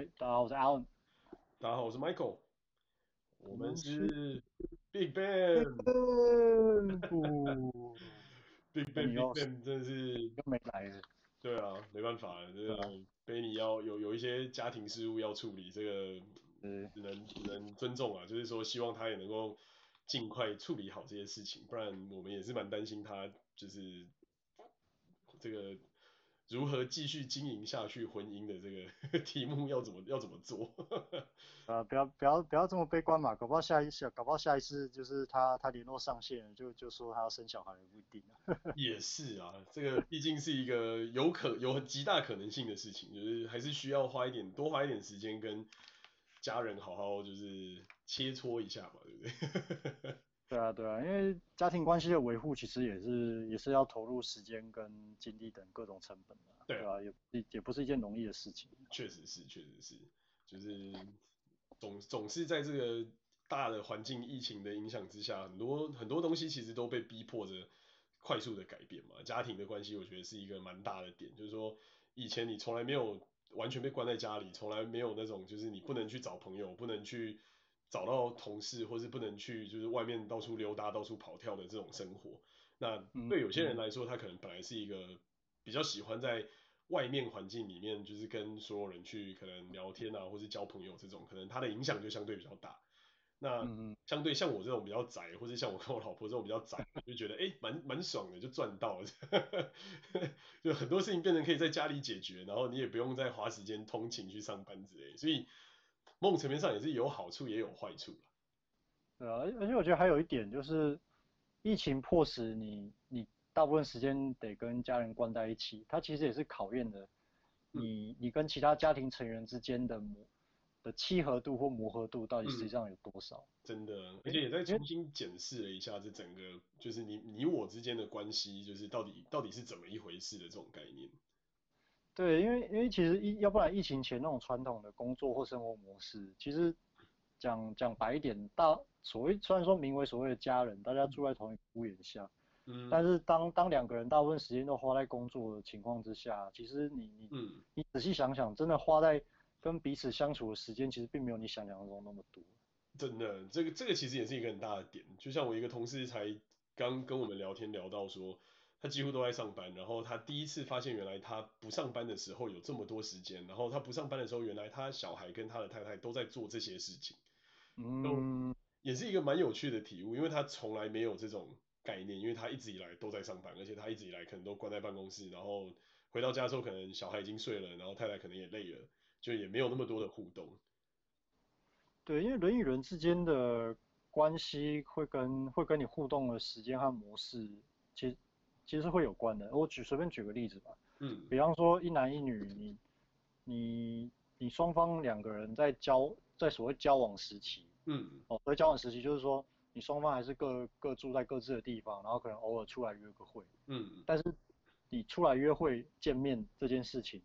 哎，大家好，我是 Alan。大家好，我是 Michael。我们是 Big Bang。Big Bang，Big Bang，真的是又没来。对啊，没办法，这个 Benny 要有有一些家庭事务要处理，这个只能只能尊重啊，就是说希望他也能够尽快处理好这些事情，不然我们也是蛮担心他就是这个。如何继续经营下去婚姻的这个 题目要怎么要怎么做？呃，不要不要不要这么悲观嘛，搞不好下一次搞不好下一次就是他他联络上线就就说他要生小孩也不一定啊。也是啊，这个毕竟是一个有可有极大可能性的事情，就是还是需要花一点多花一点时间跟家人好好就是切磋一下嘛，对不对？对啊，对啊，因为家庭关系的维护其实也是也是要投入时间跟精力等各种成本的，对啊，对啊，也也不是一件容易的事情。确实是，确实是，就是总总是在这个大的环境疫情的影响之下，很多很多东西其实都被逼迫着快速的改变嘛。家庭的关系，我觉得是一个蛮大的点，就是说以前你从来没有完全被关在家里，从来没有那种就是你不能去找朋友，不能去。找到同事，或是不能去，就是外面到处溜达、到处跑跳的这种生活。那对有些人来说，他可能本来是一个比较喜欢在外面环境里面，就是跟所有人去可能聊天啊，或是交朋友这种，可能他的影响就相对比较大。那相对像我这种比较宅，或者像我跟我老婆这种比较宅，就觉得哎，蛮蛮爽的，就赚到了，就很多事情变成可以在家里解决，然后你也不用再花时间通勤去上班之类，所以。某种层面上也是有好处也有坏处。对啊，而且我觉得还有一点就是，疫情迫使你你大部分时间得跟家人关在一起，它其实也是考验的你你跟其他家庭成员之间的磨的契合度或磨合度到底实际上有多少。嗯，真的，而且也在重新检视了一下这整个就是你你我之间的关系，就是到底到底是怎么一回事的这种概念。对，因为因为其实疫，要不然疫情前那种传统的工作或生活模式，其实讲讲白一点，大所谓虽然说名为所谓的家人，大家住在同一屋檐下，嗯，但是当当两个人大部分时间都花在工作的情况之下，其实你你、嗯、你仔细想想，真的花在跟彼此相处的时间，其实并没有你想象中那么多。真的，这个这个其实也是一个很大的点，就像我一个同事才刚跟我们聊天聊到说。他几乎都在上班，然后他第一次发现原来他不上班的时候有这么多时间，然后他不上班的时候，原来他小孩跟他的太太都在做这些事情，嗯，也是一个蛮有趣的体悟，因为他从来没有这种概念，因为他一直以来都在上班，而且他一直以来可能都关在办公室，然后回到家之后可能小孩已经睡了，然后太太可能也累了，就也没有那么多的互动。对，因为人与人之间的关系会跟会跟你互动的时间和模式，其实。其实是会有关的，我举随便举个例子吧，嗯，比方说一男一女，你你你双方两个人在交在所谓交往时期，嗯，哦，所谓交往时期就是说你双方还是各各住在各自的地方，然后可能偶尔出来约个会，嗯，但是你出来约会见面这件事情，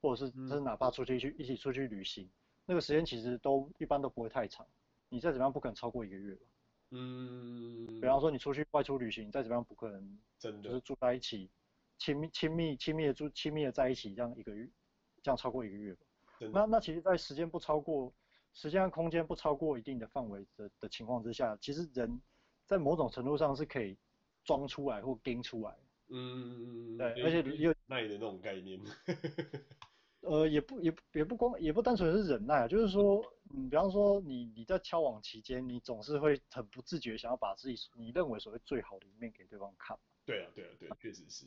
或者是甚至哪怕出去去一起出去旅行，那个时间其实都一般都不会太长，你再怎么样不可能超过一个月吧。嗯，比方说你出去外出旅行，再怎么样不可能，真的就是住在一起，亲密亲密亲密的住亲密的在一起，这样一个月，这样超过一个月吧。那那其实，在时间不超过时间和空间不超过一定的范围的的情况之下，其实人在某种程度上是可以装出来或跟出来。嗯，对，而且有耐的那种概念。呃，也不也也不光也不单纯是忍耐啊，就是说，嗯，比方说你你在交往期间，你总是会很不自觉想要把自己你认为所谓最好的一面给对方看。对啊，对啊，对，确实是。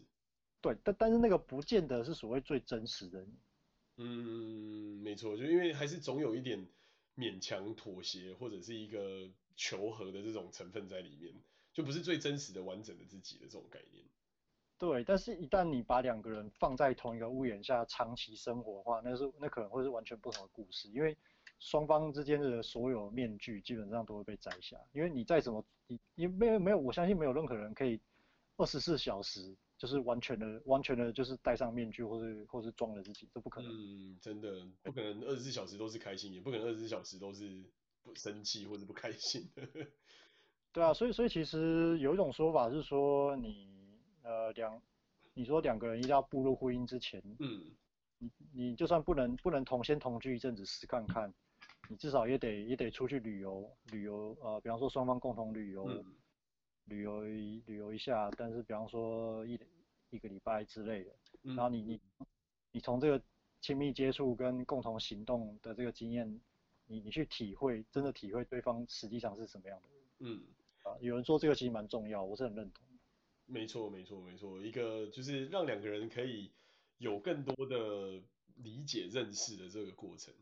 对，但但是那个不见得是所谓最真实的你。嗯，没错，就因为还是总有一点勉强妥协或者是一个求和的这种成分在里面，就不是最真实的完整的自己的这种概念。对，但是一旦你把两个人放在同一个屋檐下长期生活的话，那是那可能会是完全不同的故事，因为双方之间的所有面具基本上都会被摘下，因为你再怎么你你没有没有，我相信没有任何人可以二十四小时就是完全的完全的就是戴上面具或是或是装了自己，这不可能。嗯，真的不可能二十四小时都是开心，也不可能二十四小时都是不生气或者不开心的。对啊，所以所以其实有一种说法是说你。呃，两，你说两个人一定要步入婚姻之前，嗯，你你就算不能不能同先同居一阵子试看看，你至少也得也得出去旅游旅游呃，比方说双方共同旅游、嗯、旅游旅游一下，但是比方说一一个礼拜之类的，然后你你你从这个亲密接触跟共同行动的这个经验，你你去体会真的体会对方实际上是什么样的人，嗯。啊，有人说这个其实蛮重要，我是很认同。没错没错没错，一个就是让两个人可以有更多的理解认识的这个过程。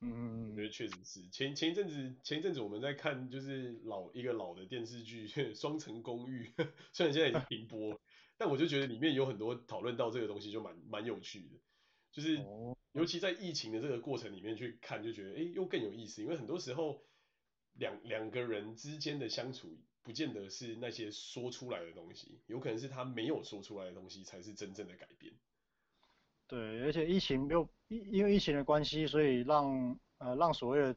嗯，我觉得确实是。前前一阵子前一阵子我们在看就是老一个老的电视剧《双层公寓》，虽然现在已经停播，但我就觉得里面有很多讨论到这个东西就蛮蛮有趣的，就是尤其在疫情的这个过程里面去看，就觉得哎又更有意思，因为很多时候两两个人之间的相处。不见得是那些说出来的东西，有可能是他没有说出来的东西才是真正的改变。对，而且疫情又因因为疫情的关系，所以让呃让所谓的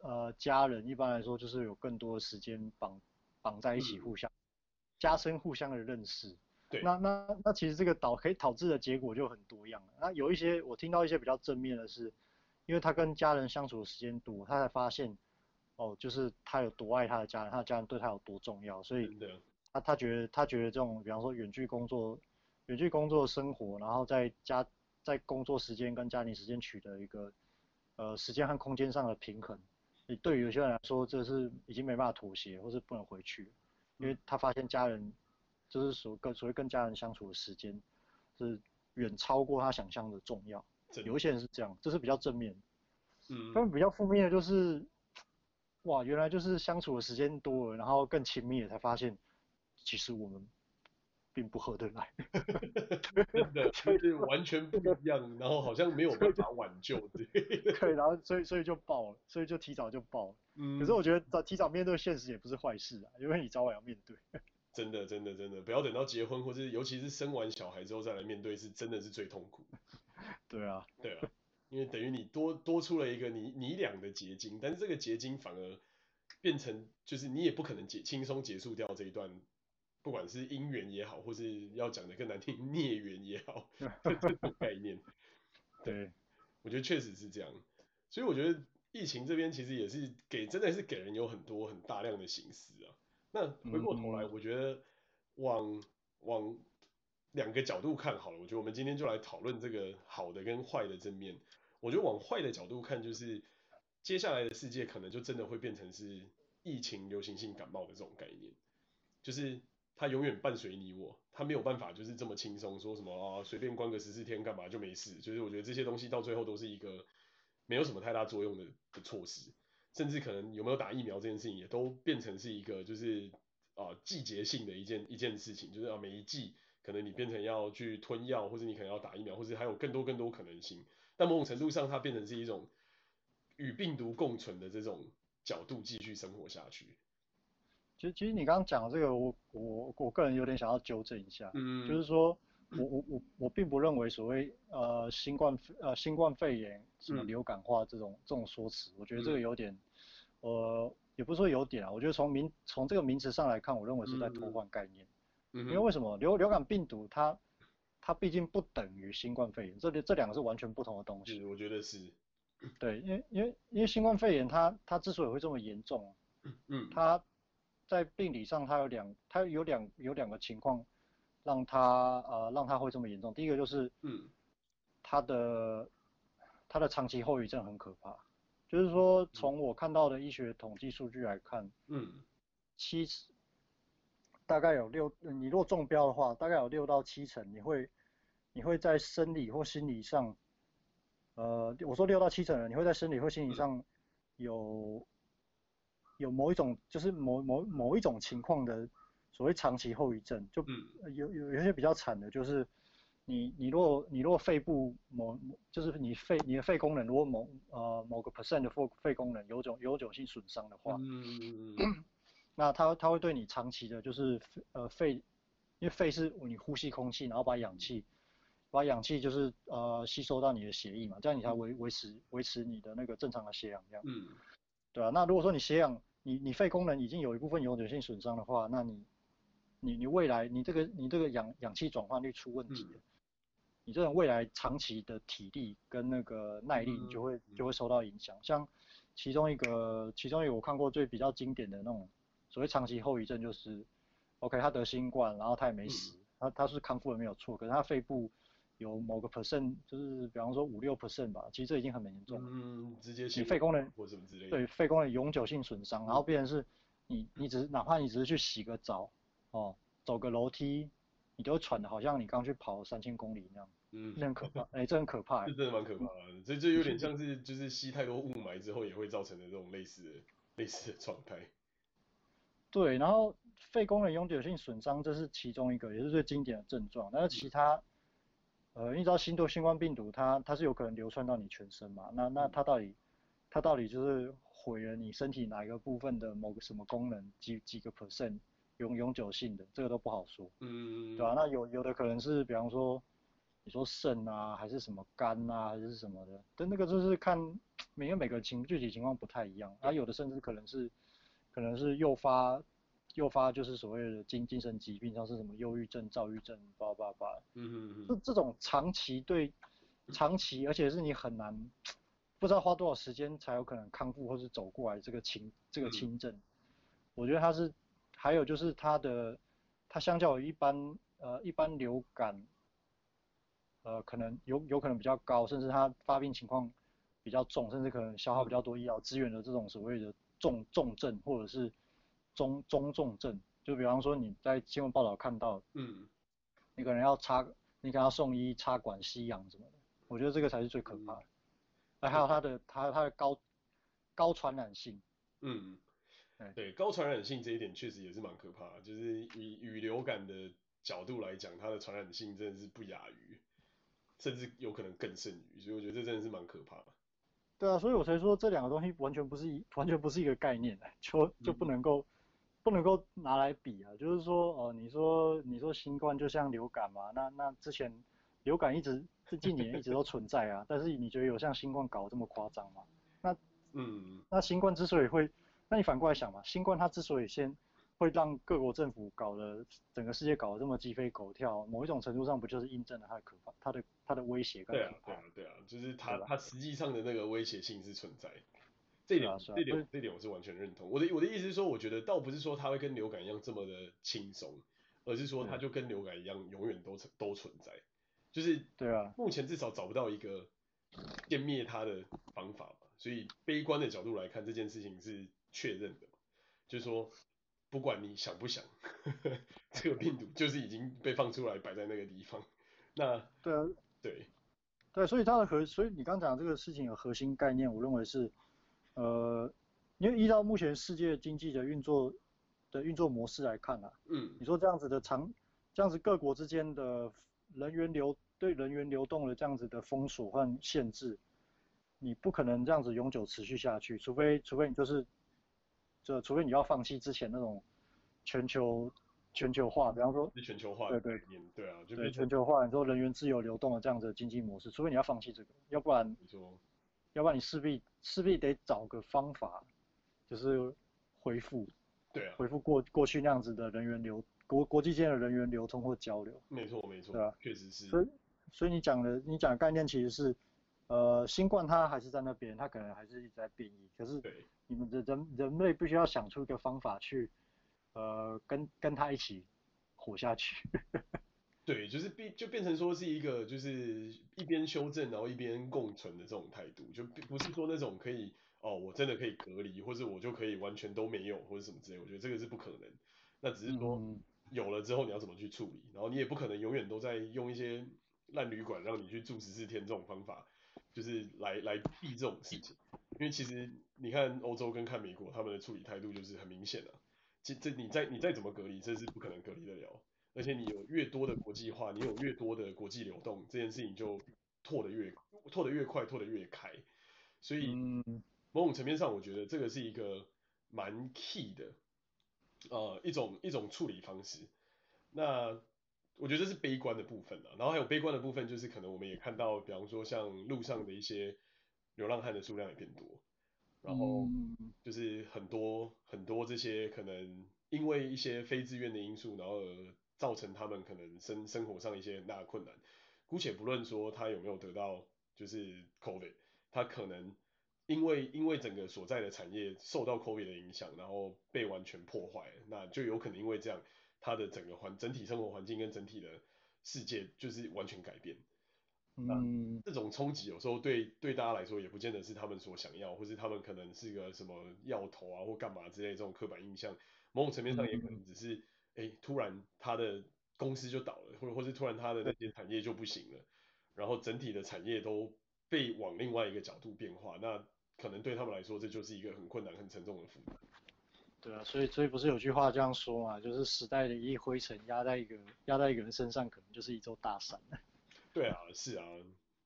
呃家人一般来说就是有更多的时间绑绑在一起，互相、嗯、加深互相的认识。对，那那那其实这个导可以导致的结果就很多样。那有一些我听到一些比较正面的是，因为他跟家人相处的时间多，他才发现。哦，就是他有多爱他的家人，他的家人对他有多重要，所以他他觉得他觉得这种，比方说远距工作、远距工作生活，然后在家在工作时间跟家庭时间取得一个呃时间和空间上的平衡，你对于有些人来说，这是已经没办法妥协，或是不能回去，因为他发现家人就是所跟所谓跟家人相处的时间是远超过他想象的重要，有一些人是这样，这是比较正面，嗯，他们比较负面的就是。哇，原来就是相处的时间多了，然后更亲密了，才发现其实我们并不合得来。真的，就是完全不一样，然后好像没有办法挽救。对，然后所以所以就爆了，所以就提早就爆了。嗯。可是我觉得早提早面对现实也不是坏事啊，因为你早晚要面对。真的真的真的，不要等到结婚或是尤其是生完小孩之后再来面对，是真的是最痛苦。对啊。对啊。因为等于你多多出了一个你你俩的结晶，但是这个结晶反而变成就是你也不可能结轻松结束掉这一段，不管是姻缘也好，或是要讲的更难听孽缘也好，这种概念。对，我觉得确实是这样。所以我觉得疫情这边其实也是给真的是给人有很多很大量的省思啊。那回过头来，我觉得往往两个角度看好了，我觉得我们今天就来讨论这个好的跟坏的正面。我觉得往坏的角度看，就是接下来的世界可能就真的会变成是疫情流行性感冒的这种概念，就是它永远伴随你我，它没有办法就是这么轻松说什么啊随便关个十四天干嘛就没事，就是我觉得这些东西到最后都是一个没有什么太大作用的的措施，甚至可能有没有打疫苗这件事情也都变成是一个就是啊季节性的一件一件事情，就是啊每一季可能你变成要去吞药，或者你可能要打疫苗，或者还有更多更多可能性。在某种程度上，它变成是一种与病毒共存的这种角度继续生活下去。其实，其实你刚刚讲的这个，我我我个人有点想要纠正一下，嗯，就是说我我我我并不认为所谓呃新冠呃新冠肺炎什么流感化这种、嗯、这种说辞，我觉得这个有点，呃，也不是说有点啊，我觉得从名从这个名词上来看，我认为是在偷换概念，嗯，因为为什么？流流感病毒它它毕竟不等于新冠肺炎，这里这两个是完全不同的东西。我觉得是。对，因为因为因为新冠肺炎它它之所以会这么严重，嗯，它在病理上它有两它有两有两个情况让它呃让它会这么严重。第一个就是，嗯，它的它的长期后遗症很可怕，就是说从我看到的医学统计数据来看，嗯，七十。大概有六，你若中标的话，大概有六到七成，你会，你会在生理或心理上，呃，我说六到七成人，你会在生理或心理上有，有某一种，就是某某某一种情况的所谓长期后遗症，就有有有些比较惨的，就是你你若你若肺部某，就是你肺你的肺功能如果某呃某个 percent 的肺肺功能有种永久性损伤的话，嗯 那它它会对你长期的，就是呃肺，因为肺是你呼吸空气，然后把氧气，把氧气就是呃吸收到你的血液嘛，这样你才维维持维持你的那个正常的血氧量。嗯。对啊，那如果说你血氧，你你肺功能已经有一部分永久性损伤的话，那你你你未来你这个你这个氧氧气转换率出问题了，你这种未来长期的体力跟那个耐力，你就会就会受到影响。像其中一个，其中一个我看过最比较经典的那种所谓长期后遗症，就是，OK，他得新冠，然后他也没死，他他是康复了没有错，可是他肺部有某个 percent，就是比方说五六 percent 吧，其实这已经很严重了。嗯，直接你肺功能或什么之类的。对，肺功能永久性损伤，然后变成是你你只是哪怕你只是去洗个澡，哦，走个楼梯。你都喘的，好像你刚去跑三千公里那样，嗯，这很可怕，哎、欸，这很可怕，这真的蛮可怕的，这这有点 像是就是吸太多雾霾之后也会造成的这种类似的类似的状态。对，然后肺功能永久性损伤这是其中一个，也是最经典的症状。那其他，嗯、呃，你知道新多新冠病毒它它是有可能流窜到你全身嘛？那那它到底它到底就是毁了你身体哪一个部分的某个什么功能几几个 percent？永永久性的这个都不好说，嗯，对吧、啊？那有有的可能是，比方说，你说肾啊，还是什么肝啊，还是什么的，但那个就是看 每个每个情具体情况不太一样，啊，有的甚至可能是，可能是诱发诱发就是所谓的精精神疾病，像是什么忧郁症、躁郁症，叭叭叭，嗯嗯嗯，这这种长期对长期，而且是你很难不知道花多少时间才有可能康复或是走过来这个轻这个轻症，嗯、我觉得它是。还有就是它的，它相较于一般呃一般流感，呃可能有有可能比较高，甚至它发病情况比较重，甚至可能消耗比较多医疗资源的这种所谓的重重症或者是中中重症，就比方说你在新闻报道看到，嗯，你可能要插，你可能要送医插管吸氧什么的，我觉得这个才是最可怕的。哎、嗯，还有它的它它的高高传染性，嗯。对，高传染性这一点确实也是蛮可怕的，就是以与流感的角度来讲，它的传染性真的是不亚于，甚至有可能更胜于，所以我觉得这真的是蛮可怕的。对啊，所以我才说这两个东西完全不是一完全不是一个概念，就就不能够、嗯、不能够拿来比啊，就是说哦、呃，你说你说新冠就像流感嘛，那那之前流感一直是近年一直都存在啊，但是你觉得有像新冠搞这么夸张吗？那嗯，那新冠之所以会那你反过来想嘛，新冠它之所以先会让各国政府搞得整个世界搞得这么鸡飞狗跳，某一种程度上不就是印证了它的可怕，它的它的威胁？对啊，对啊，对啊，就是它它实际上的那个威胁性是存在，这点这点这点我是完全认同。我的我的意思是说，我觉得倒不是说它会跟流感一样这么的轻松，而是说它就跟流感一样，永远都存都存在，就是对啊，目前至少找不到一个歼灭它的方法嘛，所以悲观的角度来看，这件事情是。确认的，就是说，不管你想不想，呵呵，这个病毒就是已经被放出来摆在那个地方。那对啊，对，对，所以它的核，所以你刚讲这个事情的核心概念，我认为是，呃，因为依照目前世界经济的运作的运作模式来看啊，嗯，你说这样子的长，这样子各国之间的人员流对人员流动的这样子的封锁和限制，你不可能这样子永久持续下去，除非除非你就是。就除非你要放弃之前那种全球全球化，比方说全球化，对对对啊，就对全球化，你说人员自由流动的这样子的经济模式，除非你要放弃这个，要不然，要不然你势必势必得找个方法，就是恢复，对啊，恢复过过去那样子的人员流国国际间的人员流通或交流，没错没错，对啊，确实是，所以所以你讲的你讲的概念其实是。呃，新冠它还是在那边，它可能还是一直在变异。可是，你们的人人类必须要想出一个方法去，呃，跟跟它一起活下去。对，就是变就变成说是一个就是一边修正然后一边共存的这种态度，就不是说那种可以哦，我真的可以隔离，或者我就可以完全都没有或者什么之类。我觉得这个是不可能。那只是说有了之后你要怎么去处理，然后你也不可能永远都在用一些烂旅馆让你去住十四天这种方法。就是来来避这种事情，因为其实你看欧洲跟看美国，他们的处理态度就是很明显的。这这你再你再怎么隔离，这是不可能隔离得了。而且你有越多的国际化，你有越多的国际流动，这件事情就拓得越拓得越快，拓得越开。所以某种层面上，我觉得这个是一个蛮 key 的，呃，一种一种处理方式。那。我觉得这是悲观的部分啊，然后还有悲观的部分就是可能我们也看到，比方说像路上的一些流浪汉的数量也变多，然后就是很多很多这些可能因为一些非自愿的因素，然后造成他们可能生生活上一些很大的困难，姑且不论说他有没有得到就是 COVID，他可能因为因为整个所在的产业受到 COVID 的影响，然后被完全破坏，那就有可能因为这样，他的整个环整体生活环境跟整体的世界就是完全改变。嗯，这种冲击有时候对对大家来说也不见得是他们所想要，或是他们可能是个什么要头啊或干嘛之类这种刻板印象，某种层面上也可能只是，哎、欸，突然他的公司就倒了，或者或是突然他的那些产业就不行了，然后整体的产业都被往另外一个角度变化，那可能对他们来说这就是一个很困难很沉重的负担。对啊，所以所以不是有句话这样说嘛，就是时代的一粒灰尘压在一个压在一个人身上，可能就是一座大山。对啊，是啊，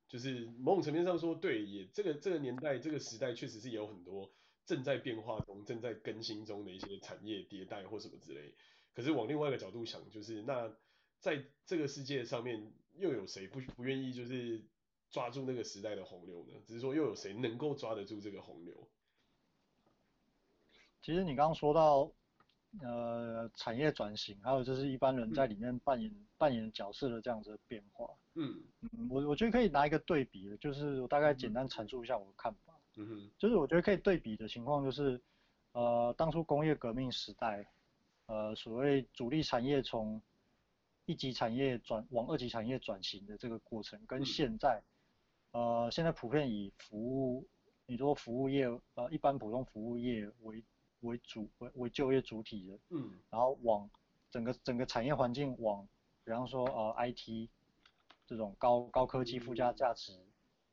就是某种层面上说，对，也这个这个年代这个时代确实是有很多正在变化中、正在更新中的一些产业迭代或什么之类。可是往另外一个角度想，就是那在这个世界上面，又有谁不不愿意就是抓住那个时代的洪流呢？只是说又有谁能够抓得住这个洪流？其实你刚刚说到。呃，产业转型，还有就是一般人在里面扮演、嗯、扮演角色的这样子的变化。嗯嗯，我我觉得可以拿一个对比的，就是我大概简单阐述一下我的看法。嗯哼，就是我觉得可以对比的情况就是，呃，当初工业革命时代，呃，所谓主力产业从一级产业转往二级产业转型的这个过程，跟现在，嗯、呃，现在普遍以服务，你说服务业，呃，一般普通服务业为。为主为为就业主体的，嗯，然后往整个整个产业环境往，比方说呃 IT 这种高高科技附加价值，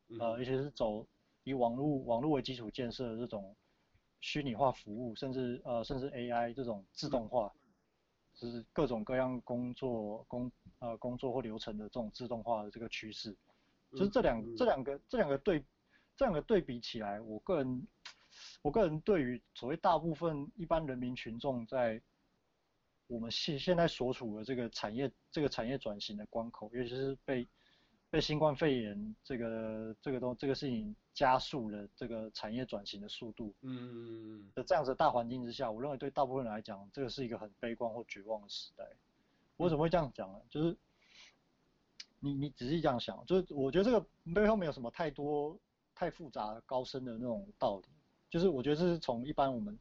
嗯、呃，尤其是走以网络网络为基础建设的这种虚拟化服务，甚至呃甚至 AI 这种自动化，嗯、就是各种各样工作工呃工作或流程的这种自动化的这个趋势，就是这两、嗯、这两个这两个对这两个对比起来，我个人。我个人对于所谓大部分一般人民群众在我们现现在所处的这个产业这个产业转型的关口，尤其是被被新冠肺炎这个这个东这个事情加速了这个产业转型的速度，嗯，的这样子的大环境之下，我认为对大部分人来讲，这个是一个很悲观或绝望的时代。我怎么会这样讲呢？就是你你仔细这样想，就是我觉得这个背后没有什么太多太复杂高深的那种道理。就是我觉得这是从一般我们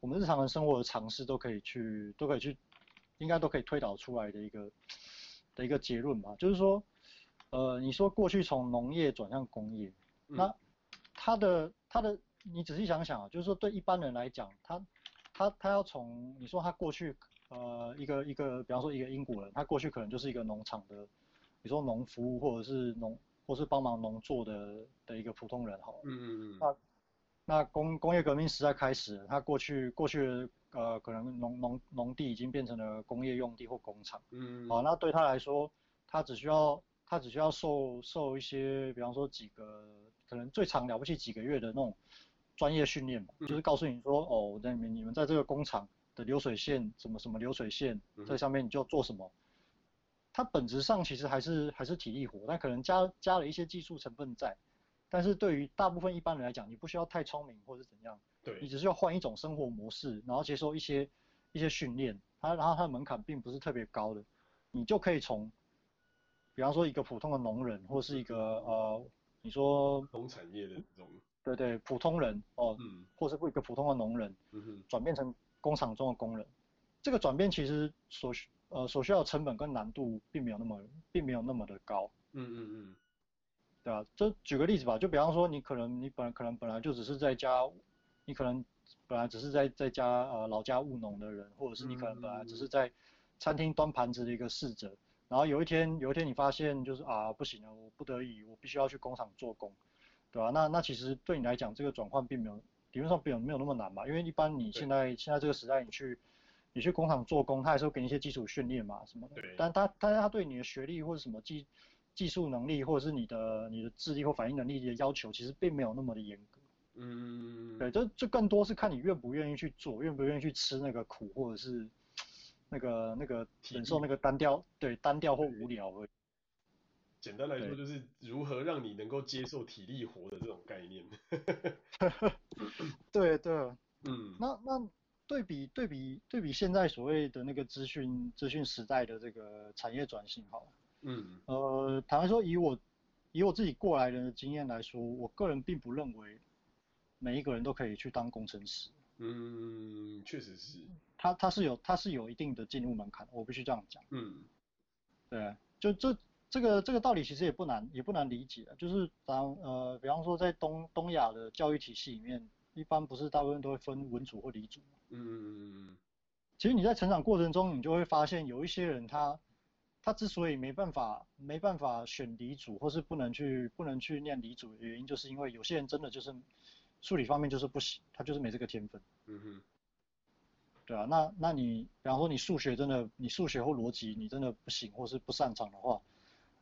我们日常的生活的常识都可以去都可以去，应该都可以推导出来的一个的一个结论吧。就是说，呃，你说过去从农业转向工业，那它的它的你仔细想想啊，就是说对一般人来讲，他他他要从你说他过去呃一个一个，比方说一个英国人，他过去可能就是一个农场的，你说农夫或者是农或是帮忙农作的的一个普通人好了，嗯嗯嗯，那工工业革命时代开始了，它过去过去呃可能农农农地已经变成了工业用地或工厂，嗯，好，那对他来说，他只需要他只需要受受一些，比方说几个可能最长了不起几个月的那种专业训练嘛，就是告诉你说，哦，在你们在这个工厂的流水线什么什么流水线，在上面你就做什么，它本质上其实还是还是体力活，但可能加加了一些技术成分在。但是对于大部分一般人来讲，你不需要太聪明或是怎样，对，你只需要换一种生活模式，然后接受一些一些训练，它然后它的门槛并不是特别高的，你就可以从，比方说一个普通的农人，或是一个呃，你说农产业的这种，对对，普通人哦，嗯，或是不一个普通的农人，嗯哼，转变成工厂中的工人，这个转变其实所需呃所需要的成本跟难度并没有那么并没有那么的高，嗯嗯嗯。对啊，就举个例子吧，就比方说你可能你本来可能本来就只是在家，你可能本来只是在在家呃老家务农的人，或者是你可能本来只是在餐厅端盘子的一个侍者，然后有一天有一天你发现就是啊不行了，我不得已我必须要去工厂做工，对吧？那那其实对你来讲这个转换并没有理论上并没有那么难嘛，因为一般你现在现在这个时代你去你去工厂做工，他还是会给你一些基础训练嘛什么的，但他但是他对你的学历或者什么技技术能力或者是你的你的智力或反应能力的要求，其实并没有那么的严格。嗯，对，这这更多是看你愿不愿意去做，愿不愿意去吃那个苦，或者是那个那个忍受那个单调，对，单调或无聊而已。简单来说，就是如何让你能够接受体力活的这种概念。对对，嗯，那那对比对比对比现在所谓的那个资讯资讯时代的这个产业转型，好了。嗯，呃，坦白说，以我以我自己过来人的经验来说，我个人并不认为每一个人都可以去当工程师。嗯，确实是。他他是有他是有一定的进入门槛，我必须这样讲。嗯，对，就这这个这个道理其实也不难也不难理解，就是当呃，比方说在东东亚的教育体系里面，一般不是大部分都会分文组或理组吗？嗯嗯嗯。其实你在成长过程中，你就会发现有一些人他他之所以没办法没办法选理组，或是不能去不能去念理组的原因，就是因为有些人真的就是数理方面就是不行，他就是没这个天分。嗯哼。对啊，那那你比方说你数学真的你数学或逻辑你真的不行，或是不擅长的话，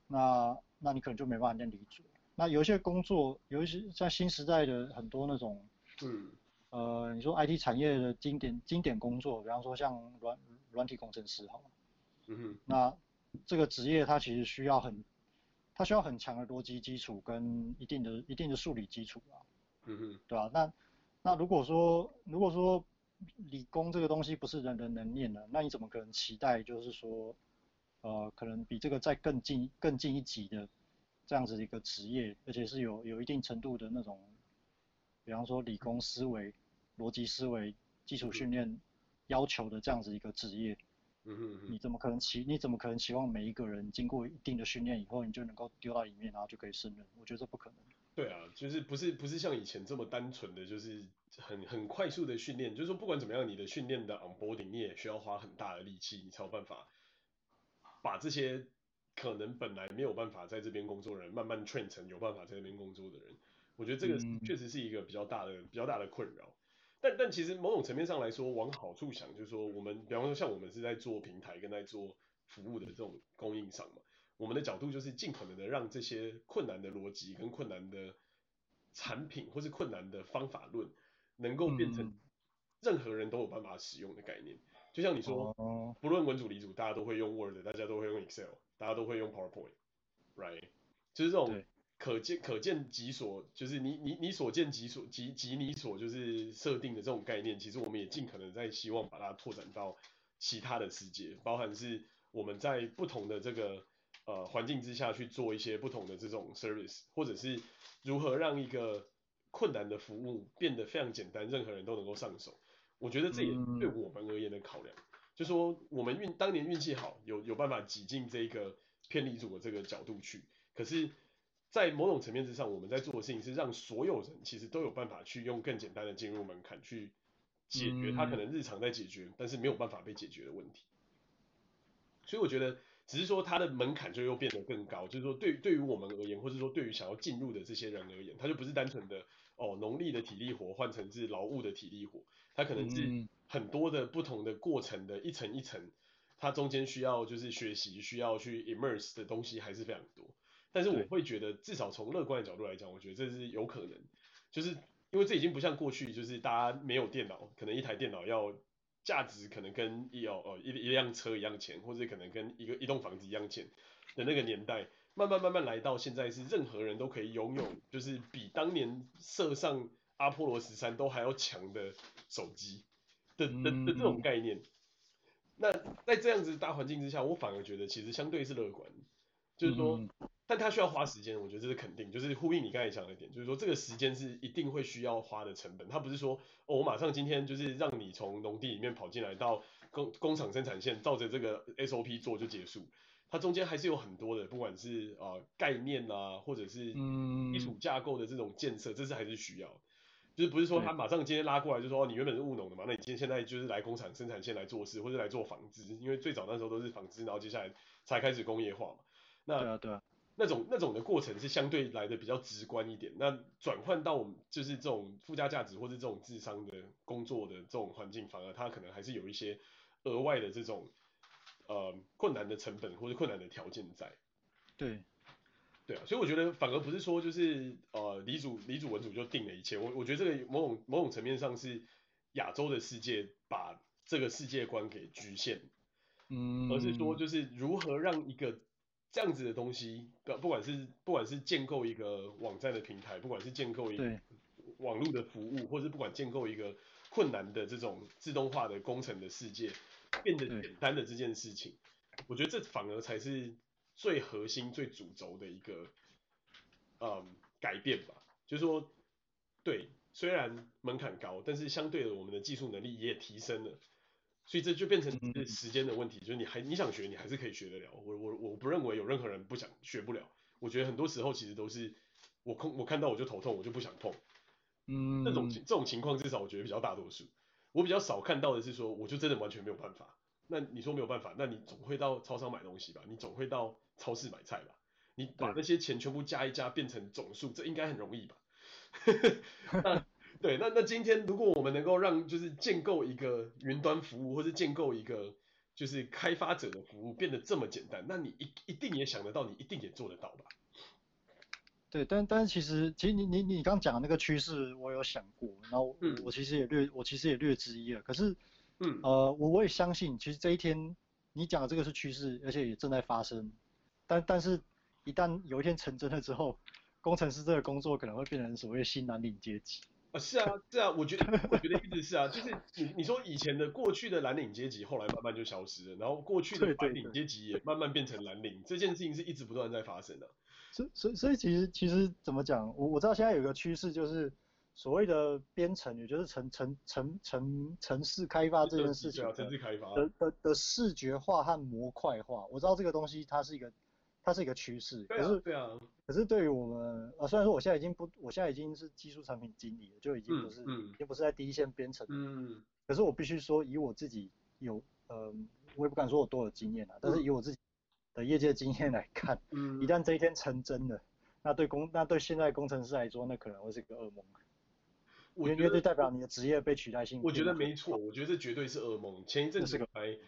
那那你可能就没办法念理组。那有一些工作，有一些在新时代的很多那种，嗯。呃，你说 IT 产业的经典经典工作，比方说像软软体工程师，好了，嗯哼，那这个职业它其实需要很，它需要很强的逻辑基础跟一定的一定的数理基础啊，嗯哼，对吧？那那如果说如果说理工这个东西不是人人能念的，那你怎么可能期待就是说，呃，可能比这个再更近更近一级的这样子的一个职业，而且是有有一定程度的那种，比方说理工思维。逻辑思维基础训练要求的这样子一个职业，嗯哼嗯，你怎么可能期你怎么可能期望每一个人经过一定的训练以后，你就能够丢到里面，然后就可以胜任？我觉得这不可能。对啊，就是不是不是像以前这么单纯的，就是很很快速的训练，就是说不管怎么样，你的训练的 onboarding 你也需要花很大的力气，你才有办法把这些可能本来没有办法在这边工作的人，慢慢 train 成有办法在这边工作的人。我觉得这个确实是一个比较大的、嗯、比较大的困扰。但但其实某种层面上来说，往好处想，就是说我们，比方说像我们是在做平台跟在做服务的这种供应商嘛，我们的角度就是尽可能的让这些困难的逻辑跟困难的产品或是困难的方法论，能够变成任何人都有办法使用的概念。就像你说，不论文组理组，大家都会用 Word，大家都会用 Excel，大家都会用 PowerPoint，right？就是这种。可见可见即所，就是你你你所见即所即即你所就是设定的这种概念，其实我们也尽可能在希望把它拓展到其他的世界，包含是我们在不同的这个呃环境之下去做一些不同的这种 service，或者是如何让一个困难的服务变得非常简单，任何人都能够上手。我觉得这也对我们而言的考量，就说我们运当年运气好，有有办法挤进这个偏离组的这个角度去，可是。在某种层面之上，我们在做的事情是让所有人其实都有办法去用更简单的进入门槛去解决他可能日常在解决，但是没有办法被解决的问题。所以我觉得，只是说他的门槛就又变得更高，就是说对对于我们而言，或者说对于想要进入的这些人而言，他就不是单纯的哦农历的体力活换成是劳务的体力活，他可能是很多的不同的过程的一层一层，它中间需要就是学习需要去 immerse 的东西还是非常多。但是我会觉得，至少从乐观的角度来讲，我觉得这是有可能，就是因为这已经不像过去，就是大家没有电脑，可能一台电脑要价值可能跟一哦哦一一辆车一样钱，或者可能跟一个一栋房子一样钱的那个年代，慢慢慢慢来到现在是任何人都可以拥有，就是比当年射上阿波罗十三都还要强的手机的的的这种概念。那在这样子大环境之下，我反而觉得其实相对是乐观，就是说。但他需要花时间，我觉得这是肯定，就是呼应你刚才讲的点，就是说这个时间是一定会需要花的成本。他不是说哦，我马上今天就是让你从农地里面跑进来到工工厂生产线，照着这个 SOP 做就结束。它中间还是有很多的，不管是啊、呃、概念啊，或者是基础架构的这种建设，这是还是需要。就是不是说他马上今天拉过来就说哦，你原本是务农的嘛，那你今天现在就是来工厂生产线来做事，或者来做纺织，因为最早那时候都是纺织，然后接下来才开始工业化嘛。那对啊，对啊。那种那种的过程是相对来的比较直观一点，那转换到我们就是这种附加价值或者这种智商的工作的这种环境，反而它可能还是有一些额外的这种呃困难的成本或者困难的条件在。对，对啊，所以我觉得反而不是说就是呃理主理主文主就定了一切，我我觉得这个某种某种层面上是亚洲的世界把这个世界观给局限，嗯，而是说就是如何让一个。这样子的东西，不不管是不管是建构一个网站的平台，不管是建构一个网络的服务，或者是不管建构一个困难的这种自动化的工程的世界，变得简单的这件事情，我觉得这反而才是最核心、最主轴的一个，嗯，改变吧。就是说，对，虽然门槛高，但是相对的，我们的技术能力也提升了，所以这就变成时间的问题。就是你还你想学，你还是可以学得了。我我我不认为有任何人不想学不了。我觉得很多时候其实都是我空我看到我就头痛，我就不想碰。嗯，这种这种情况至少我觉得比较大多数。我比较少看到的是说，我就真的完全没有办法。那你说没有办法，那你总会到超商买东西吧？你总会到超市买菜吧？你把那些钱全部加一加变成总数，这应该很容易吧？那对，那那今天如果我们能够让就是建构一个云端服务，或是建构一个就是开发者的服务变得这么简单，那你一一定也想得到，你一定也做得到吧？对，但但是其实其实你你你刚讲的那个趋势，我有想过，然后我、嗯、我其实也略我其实也略知一二，可是。嗯，呃，我我也相信，其实这一天你讲的这个是趋势，而且也正在发生。但但是，一旦有一天成真了之后，工程师这个工作可能会变成所谓的新蓝领阶级。啊，是啊，是啊，我觉得我觉得一直是啊，就是你你说以前的过去的蓝领阶级，后来慢慢就消失了，然后过去的白领阶级也慢慢变成蓝领，这件事情是一直不断在发生的。所所以所以其实其实怎么讲，我我知道现在有一个趋势就是。所谓的编程，也就是城城城城城市开发这件事情的的的的视觉化和模块化，我知道这个东西它是一个它是一个趋势，可是对啊，可是对于我们呃虽然说我现在已经不我现在已经是技术产品经理了，就已经不是已经不是在第一线编程，嗯，可是我必须说以我自己有呃我也不敢说我多有经验啊，但是以我自己的业界经验来看，嗯，一旦这一天成真了，那对工那对现在工程师来说，那可能会是一个噩梦。我觉得这代表你的职业被取代性。我觉得没错，我觉得这绝对是噩梦。前一阵子才，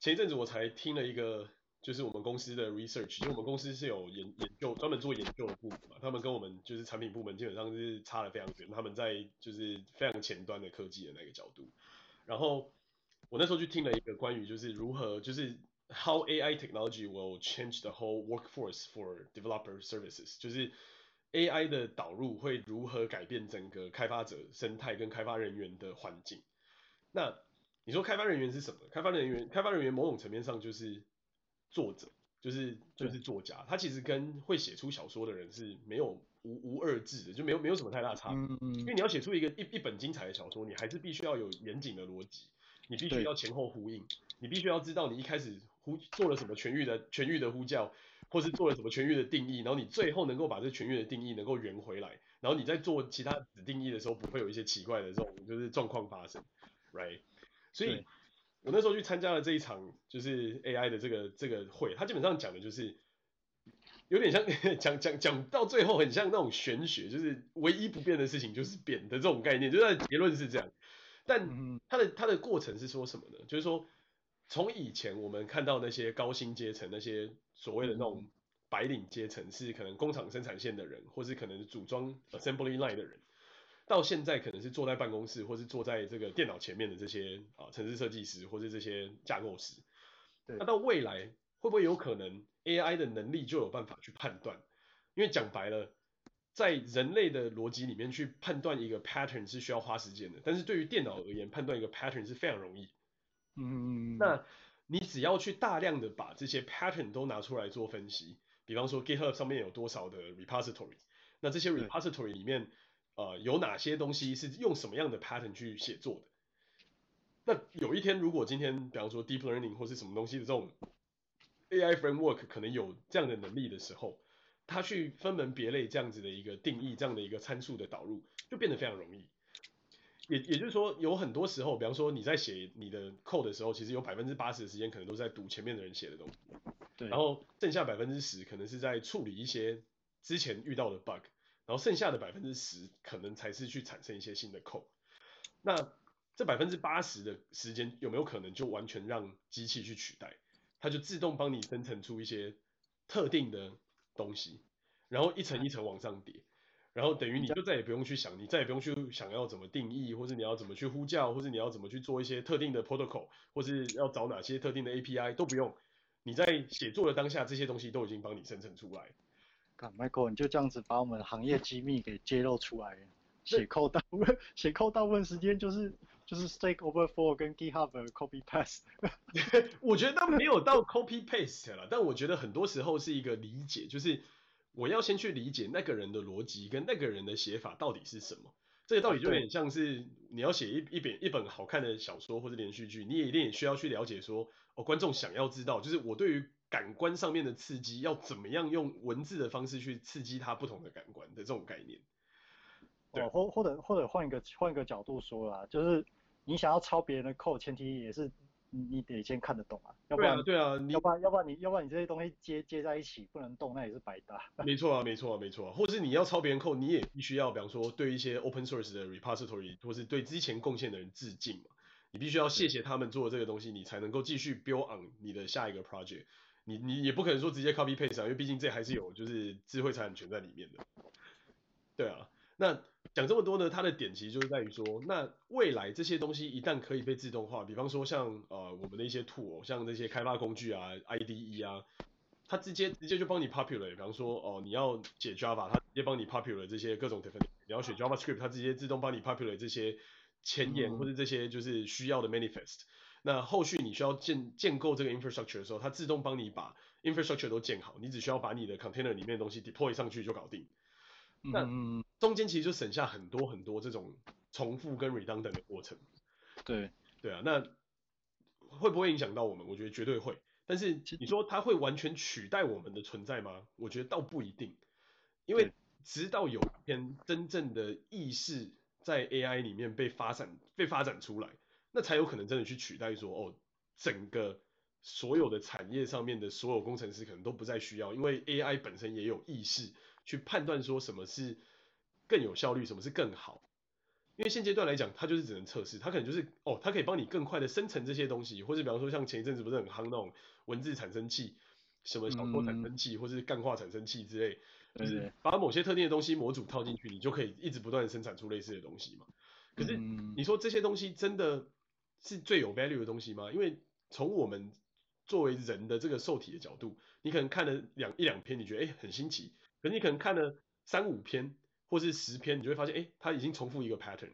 前一阵子我才听了一个，就是我们公司的 research，就我们公司是有研研究专门做研究的部门嘛，他们跟我们就是产品部门基本上是差的非常远，他们在就是非常前端的科技的那个角度。然后我那时候去听了一个关于就是如何就是 how AI technology will change the whole workforce for developer services，就是。AI 的导入会如何改变整个开发者生态跟开发人员的环境？那你说开发人员是什么？开发人员，开发人员某种层面上就是作者，就是就是作家。他其实跟会写出小说的人是没有无无二致的，就没有没有什么太大差别。因为你要写出一个一一本精彩的小说，你还是必须要有严谨的逻辑，你必须要前后呼应，你必须要知道你一开始呼做了什么全域的全域的呼叫。或是做了什么全域的定义，然后你最后能够把这全域的定义能够圆回来，然后你在做其他子定义的时候，不会有一些奇怪的这种就是状况发生，right？所以，我那时候去参加了这一场就是 AI 的这个这个会，它基本上讲的就是有点像 讲讲讲到最后很像那种玄学，就是唯一不变的事情就是变的这种概念，就是结论是这样。但它的它的过程是说什么呢？就是说。从以前我们看到那些高薪阶层，那些所谓的那种白领阶层，是可能工厂生产线的人，或是可能组装 assembly line 的人，到现在可能是坐在办公室，或是坐在这个电脑前面的这些啊，城市设计师，或是这些架构师。那到未来会不会有可能 AI 的能力就有办法去判断？因为讲白了，在人类的逻辑里面去判断一个 pattern 是需要花时间的，但是对于电脑而言，判断一个 pattern 是非常容易。嗯，那你只要去大量的把这些 pattern 都拿出来做分析，比方说 GitHub 上面有多少的 repository，那这些 repository 里面，呃，有哪些东西是用什么样的 pattern 去写作的？那有一天如果今天，比方说 deep learning 或是什么东西的这种 AI framework 可能有这样的能力的时候，它去分门别类这样子的一个定义，这样的一个参数的导入，就变得非常容易。也也就是说，有很多时候，比方说你在写你的 code 的时候，其实有百分之八十的时间可能都在读前面的人写的东西，对。然后剩下百分之十可能是在处理一些之前遇到的 bug，然后剩下的百分之十可能才是去产生一些新的扣。那这百分之八十的时间有没有可能就完全让机器去取代？它就自动帮你生成出一些特定的东西，然后一层一层往上叠。然后等于你就再也不用去想，你再也不用去想要怎么定义，或是你要怎么去呼叫，或是你要怎么去做一些特定的 protocol，或是要找哪些特定的 API 都不用。你在写作的当下，这些东西都已经帮你生成出来。看，Michael，你就这样子把我们行业机密给揭露出来了，写 code 大部分写 code 大部分时间就是就是 Stack Overflow 跟 GitHub 的 copy paste。我觉得倒没有到 copy paste 了，但我觉得很多时候是一个理解，就是我要先去理解那个人的逻辑跟那个人的写法到底是什么。这个道理就有点像是你要写一一本一本好看的小说或者连续剧，你也一定也需要去了解说，哦，观众想要知道，就是我对于感官上面的刺激要怎么样用文字的方式去刺激他不同的感官的这种概念。哦，或或者或者换一个换一个角度说啦，就是你想要抄别人的 code，前提也是你得先看得懂啊，要不然对啊，你要不然要不然你要不然你这些东西接接在一起不能动，那也是白搭。没错啊，没错啊，没错啊，或是你要抄别人 code，你也必须要，比方说对一些 open source 的 repository，或是对之前贡献的人致敬嘛，你必须要谢谢他们做的这个东西，你才能够继续 build on 你的下一个 project。你你也不可能说直接 copy paste 啊，因为毕竟这还是有就是智慧财产权在里面的。对啊，那讲这么多呢，它的点其实就是在于说，那未来这些东西一旦可以被自动化，比方说像呃我们的一些 tool，像那些开发工具啊，IDE 啊，它直接直接就帮你 populate，比方说哦、呃、你要写 Java，它直接帮你 populate 这些各种 definition，你要写 JavaScript，它直接自动帮你 populate 这些前言或者这些就是需要的 manifest。那后续你需要建建构这个 infrastructure 的时候，它自动帮你把 infrastructure 都建好，你只需要把你的 container 里面的东西 deploy 上去就搞定。那中间其实就省下很多很多这种重复跟 redundant 的过程。对，对啊，那会不会影响到我们？我觉得绝对会。但是你说它会完全取代我们的存在吗？我觉得倒不一定。因为直到有一天真正的意识在 AI 里面被发展被发展出来。那才有可能真的去取代说哦，整个所有的产业上面的所有工程师可能都不再需要，因为 AI 本身也有意识去判断说什么是更有效率，什么是更好。因为现阶段来讲，它就是只能测试，它可能就是哦，它可以帮你更快的生成这些东西，或者比方说像前一阵子不是很夯那种文字产生器，什么小说产生器，或是干化产生器之类，就是把某些特定的东西模组套进去，你就可以一直不断的生产出类似的东西嘛。可是你说这些东西真的？是最有 value 的东西吗？因为从我们作为人的这个受体的角度，你可能看了两一两篇，你觉得诶很新奇，可是你可能看了三五篇或是十篇，你就会发现诶它已经重复一个 pattern。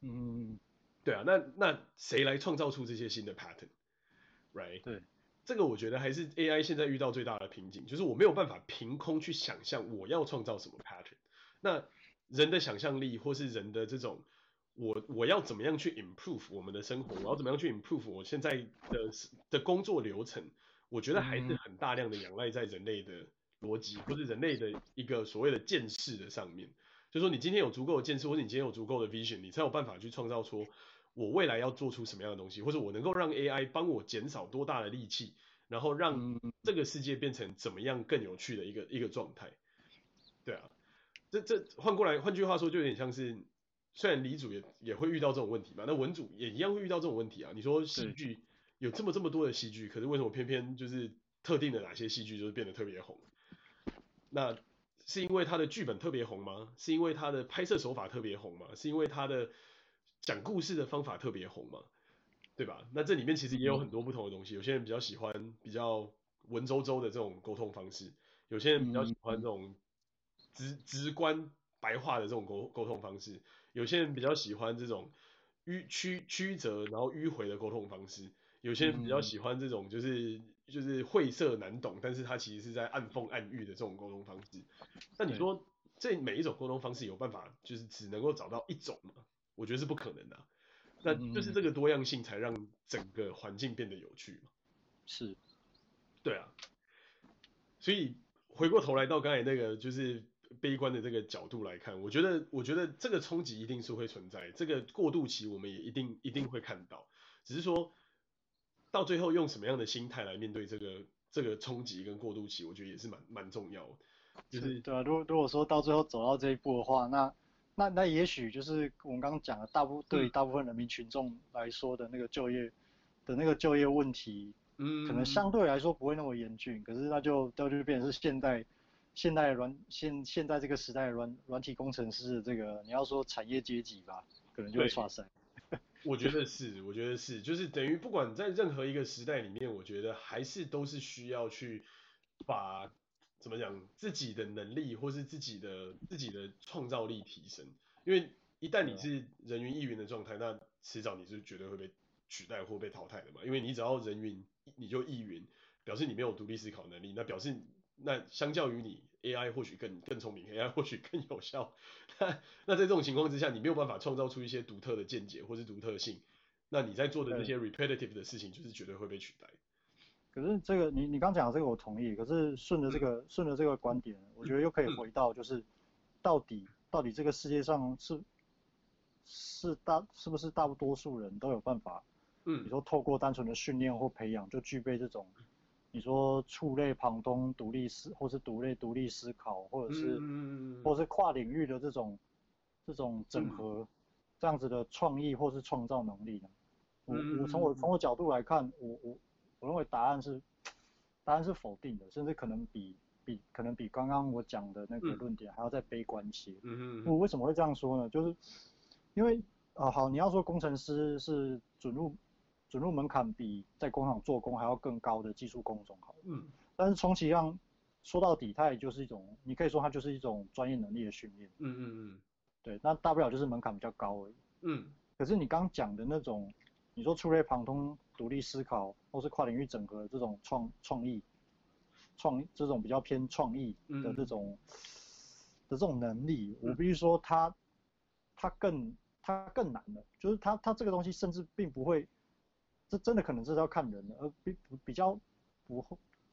嗯，对啊，那那谁来创造出这些新的 pattern？Right？对，这个我觉得还是 AI 现在遇到最大的瓶颈，就是我没有办法凭空去想象我要创造什么 pattern。那人的想象力或是人的这种。我我要怎么样去 improve 我们的生活？我要怎么样去 improve 我现在的的工作流程？我觉得还是很大量的仰赖在人类的逻辑，或是人类的一个所谓的见识的上面。就是说，你今天有足够的见识，或者你今天有足够的 vision，你才有办法去创造出我未来要做出什么样的东西，或者我能够让 AI 帮我减少多大的力气，然后让这个世界变成怎么样更有趣的一个一个状态。对啊，这这换过来，换句话说，就有点像是。虽然理组也也会遇到这种问题嘛，那文组也一样会遇到这种问题啊。你说戏剧有这么这么多的戏剧，可是为什么偏偏就是特定的哪些戏剧就是变得特别红？那是因为他的剧本特别红吗？是因为他的拍摄手法特别红吗？是因为他的讲故事的方法特别红吗？对吧？那这里面其实也有很多不同的东西。有些人比较喜欢比较文绉绉的这种沟通方式，有些人比较喜欢这种直直观白话的这种沟沟通方式。有些人比较喜欢这种迂曲曲折然后迂回的沟通方式，有些人比较喜欢这种就是、嗯、就是晦涩难懂，但是他其实是在暗讽暗喻的这种沟通方式。那你说这每一种沟通方式有办法就是只能够找到一种吗？我觉得是不可能的、啊。那就是这个多样性才让整个环境变得有趣嘛。是，对啊。所以回过头来到刚才那个就是。悲观的这个角度来看，我觉得，我觉得这个冲击一定是会存在，这个过渡期我们也一定一定会看到，只是说到最后用什么样的心态来面对这个这个冲击跟过渡期，我觉得也是蛮蛮重要的。就是对啊，如果如果说到最后走到这一步的话，那那那也许就是我们刚刚讲的大部对于大部分人民群众来说的那个就业的那个就业问题，嗯，可能相对来说不会那么严峻，可是那就那就变成是现代。现代软现现在这个时代软软体工程师的这个，你要说产业阶级吧，可能就会剉赛。我觉得是，我觉得是，就是等于不管在任何一个时代里面，我觉得还是都是需要去把怎么讲自己的能力或是自己的自己的创造力提升。因为一旦你是人云亦云的状态，那迟早你是绝对会被取代或被淘汰的嘛。因为你只要人云，你就亦云，表示你没有独立思考能力，那表示那相较于你 AI 或许更更聪明，AI 或许更有效。那那在这种情况之下，你没有办法创造出一些独特的见解或是独特性，那你在做的那些 repetitive 的事情，就是绝对会被取代。可是这个你你刚讲的这个我同意，可是顺着这个顺着这个观点，我觉得又可以回到就是到底到底这个世界上是是大是不是大多数人都有办法，嗯，你说透过单纯的训练或培养就具备这种，你说触类旁通、独立思或是独立独立思考，或者是或是跨领域的这种这种整合这样子的创意或是创造能力呢？我我从我从我角度来看，我我。我认为答案是，答案是否定的，甚至可能比比可能比刚刚我讲的那个论点还要再悲观一些。嗯嗯。我为什么会这样说呢？就是因为啊、呃，好，你要说工程师是准入准入门槛比在工厂做工还要更高的技术工种，好。嗯。但是充其量说到底，它也就是一种，你可以说它就是一种专业能力的训练。嗯嗯嗯。对，那大不了就是门槛比较高而已。嗯。可是你刚讲的那种。你说触类旁通、独立思考，或是跨领域整合这种创创意、创这种比较偏创意的这种、嗯、的这种能力，我必须说它它更它更难了，就是它它这个东西甚至并不会，这真的可能是要看人的，而比比较不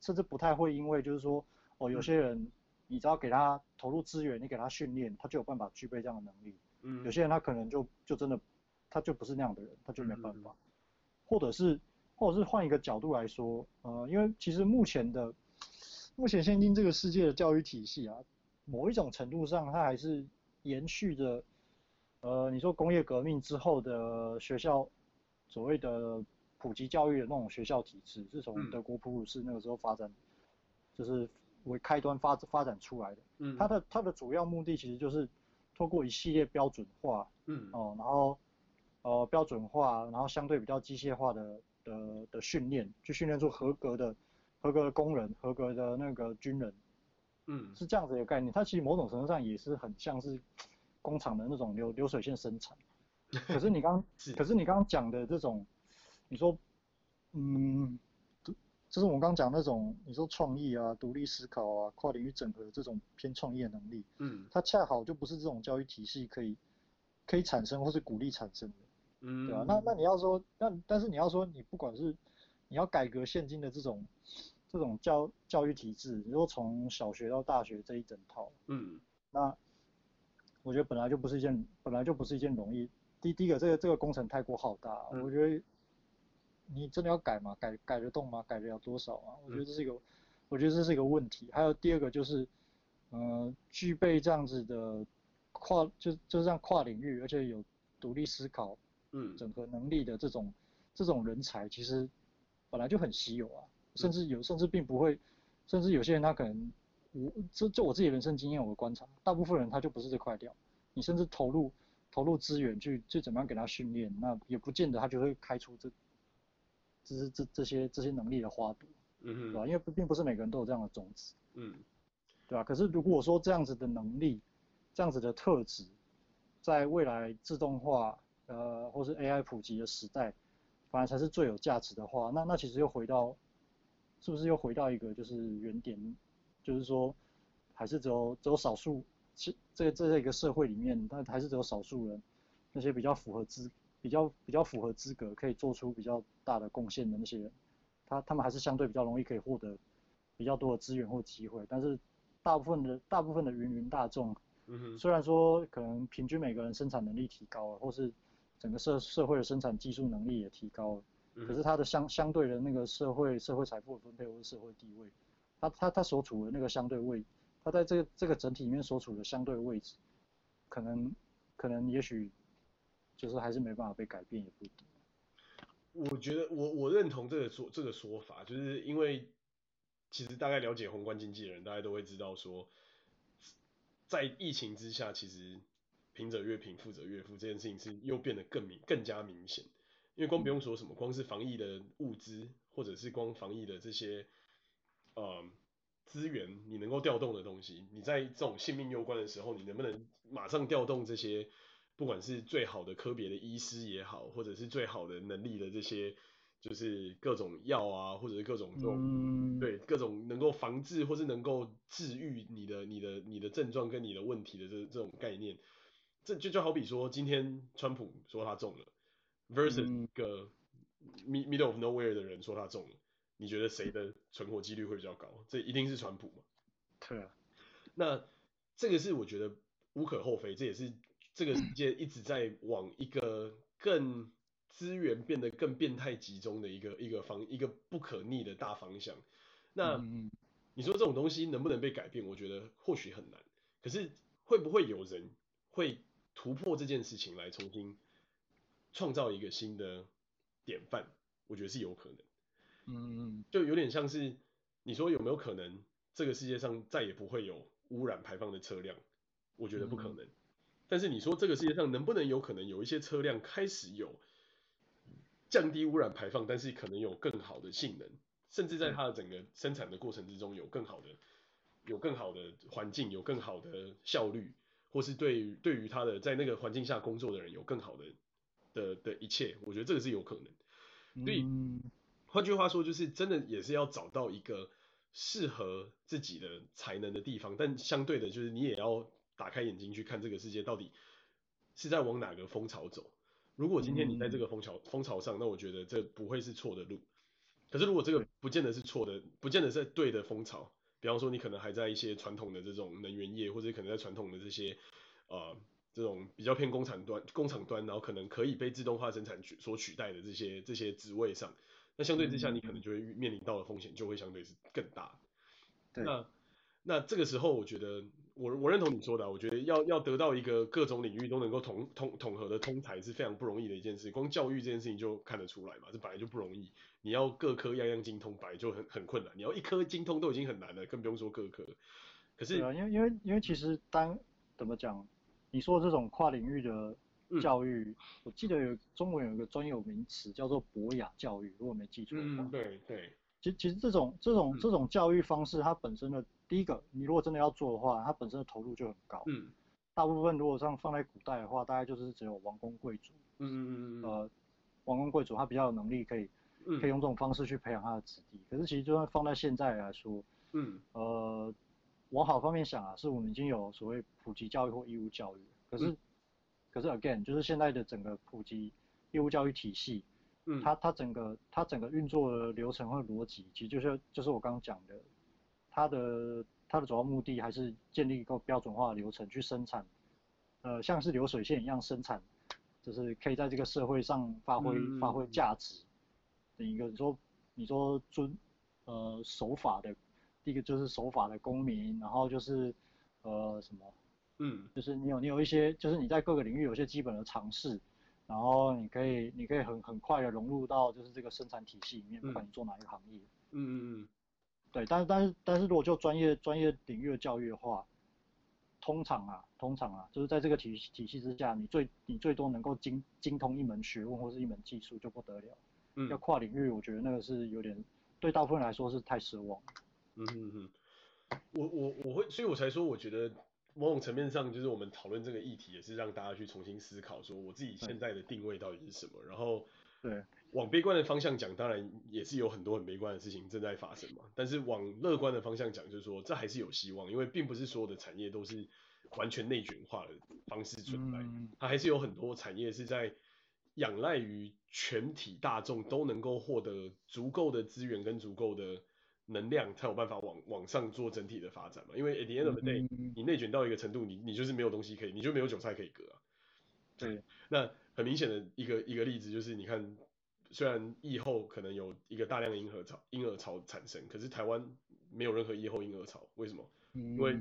甚至不太会因为就是说哦有些人你只要给他投入资源，你给他训练，他就有办法具备这样的能力。嗯，有些人他可能就就真的。他就不是那样的人，他就没办法，或者是，或者是换一个角度来说，呃，因为其实目前的，目前现今这个世界的教育体系啊，某一种程度上，它还是延续着，呃，你说工业革命之后的学校，所谓的普及教育的那种学校体制，是从德国普鲁士那个时候发展，就是为开端发发展出来的，嗯，它的它的主要目的其实就是透过一系列标准化，嗯，哦，然后。呃，标准化，然后相对比较机械化的的的训练，去训练出合格的合格的工人，合格的那个军人，嗯，是这样子一个概念。它其实某种程度上也是很像是工厂的那种流流水线生产。可是你刚，可是你刚刚讲的这种，你说，嗯，就是我们刚刚讲那种，你说创意啊、独立思考啊、跨领域整合这种偏创业能力，嗯，它恰好就不是这种教育体系可以可以产生或是鼓励产生的。嗯，对啊，那那你要说，那但是你要说，你不管是你要改革现今的这种这种教教育体制，如果从小学到大学这一整套，嗯，那我觉得本来就不是一件本来就不是一件容易。第第一个，这个这个工程太过浩大，嗯，我觉得你真的要改吗？改改得动吗？改得了多少啊？我觉得这是一个，我觉得这是一个问题。还有第二个就是，呃，具备这样子的跨就就这样跨领域，而且有独立思考。嗯，整合能力的这种这种人才其实本来就很稀有啊，甚至有甚至并不会，甚至有些人他可能，我这就我自己人生经验我的观察，大部分人他就不是这块料，你甚至投入投入资源去去怎么样给他训练，那也不见得他就会开出这，这是这这些这些能力的花朵，嗯哼，对吧？因为并不是每个人都有这样的种子，嗯，对吧？可是如果说这样子的能力，这样子的特质，在未来自动化。呃，或是 AI 普及的时代，反而才是最有价值的话，那那其实又回到，是不是又回到一个就是原点，就是说，还是只有只有少数，其这个这在一个社会里面，但还是只有少数人，那些比较符合资比较比较符合资格可以做出比较大的贡献的那些人，他他们还是相对比较容易可以获得比较多的资源或机会，但是大部分的大部分的芸芸大众，虽然说可能平均每个人生产能力提高了，或是整个社社会的生产技术能力也提高了，可是他的相相对的那个社会社会财富的分配或者社会地位，他他他所处的那个相对位，他在这个这个整体里面所处的相对位置，可能可能也许就是还是没办法被改变也不一定。我觉得我我认同这个说这个说法，就是因为其实大概了解宏观经济的人，大家都会知道说，在疫情之下，其实。贫者越贫，富者越富，这件事情是又变得更明、更加明显。因为光不用说什么，光是防疫的物资，或者是光防疫的这些，呃，资源你能够调动的东西，你在这种性命攸关的时候，你能不能马上调动这些，不管是最好的科别的医师也好，或者是最好的能力的这些，就是各种药啊，或者是各种这种，嗯、对，各种能够防治或是能够治愈你的、你的、你的症状跟你的问题的这这种概念，这就就好比说，今天川普说他中了，versus 一个 middle of nowhere 的人说他中了。你觉得谁的存活几率会比较高？这一定是川普嘛？对啊。那这个是我觉得无可厚非，这也是这个世界一直在往一个更资源变得更变态集中的一个一个方一个不可逆的大方向。那你说这种东西能不能被改变？我觉得或许很难。可是会不会有人会突破这件事情来重新创造一个新的典范？我觉得是有可能。嗯，就有点像是你说有没有可能这个世界上再也不会有污染排放的车辆？我觉得不可能。但是你说这个世界上能不能有可能有一些车辆开始有降低污染排放，但是可能有更好的性能，甚至在它的整个生产的过程之中有更好的有更好的环境，有更好的效率，或是对于对于它的在那个环境下工作的人有更好的的的一切，我觉得这个是有可能。所以。换句话说，就是真的也是要找到一个适合自己的才能的地方，但相对的，就是你也要打开眼睛去看这个世界到底是在往哪个风潮走。如果今天你在这个风潮风潮上，那我觉得这不会是错的路。可是如果这个不见得是错的，不见得是对的风潮，比方说你可能还在一些传统的这种能源业，或者可能在传统的这些呃这种比较偏工厂端工厂端，然后可能可以被自动化生产取所取代的这些这些职位上。那相对之下，你可能就会面临到的风险就会相对是更大。对。那那这个时候，我觉得我我认同你说的，我觉得要要得到一个各种领域都能够统统统合的通才是非常不容易的一件事。光教育这件事情就看得出来嘛，这本来就不容易。你要各科样样精通，本来就很很困难。你要一科精通都已经很难了，更不用说各科。可是，啊，因为因为因为其实当怎么讲，你说这种跨领域的。教育，嗯、我记得有中文有一个专有名词叫做博雅教育，如果没记错的话。嗯，对对。其其实这种这种这种教育方式，它本身的第一个，你如果真的要做的话，它本身的投入就很高。嗯。大部分如果像放在古代的话，大概就是只有王公贵族。嗯嗯嗯嗯。呃，王公贵族他比较有能力，可以可以用这种方式去培养他的子弟。可是其实就算放在现在来说，嗯。呃，往好方面想啊，是我们已经有所谓普及教育或义务教育，可是。可是 again，就是现在的整个普及义务教育体系，嗯，它它整个它整个运作的流程和逻辑，其实就是就是我刚刚讲的，它的它的主要目的还是建立一个标准化的流程去生产，呃，像是流水线一样生产，就是可以在这个社会上发挥、嗯、发挥价值的一个，你说你说遵呃守法的，第一个就是守法的公民，然后就是呃什么？嗯，就是你有你有一些，就是你在各个领域有一些基本的常识，然后你可以你可以很很快的融入到就是这个生产体系里面，不管你做哪一个行业。嗯嗯嗯。对，但是但是但是如果就专业专业领域的教育的话，通常啊通常啊，就是在这个体体系之下，你最你最多能够精精通一门学问或是一门技术就不得了。嗯。要跨领域，我觉得那个是有点对大部分人来说是太奢望。嗯嗯嗯。我我我会，所以我才说我觉得。某种层面上，就是我们讨论这个议题，也是让大家去重新思考，说我自己现在的定位到底是什么。然后，对，往悲观的方向讲，当然也是有很多很悲观的事情正在发生嘛。但是往乐观的方向讲，就是说这还是有希望，因为并不是所有的产业都是完全内卷化的方式存在，它还是有很多产业是在仰赖于全体大众都能够获得足够的资源跟足够的。能量才有办法往往上做整体的发展嘛，因为 at the end of the day，你内卷到一个程度，你你就是没有东西可以，你就没有韭菜可以割啊。对，那很明显的一个一个例子就是，你看，虽然疫后可能有一个大量的婴儿潮婴儿潮产生，可是台湾没有任何疫后婴儿潮，为什么？因为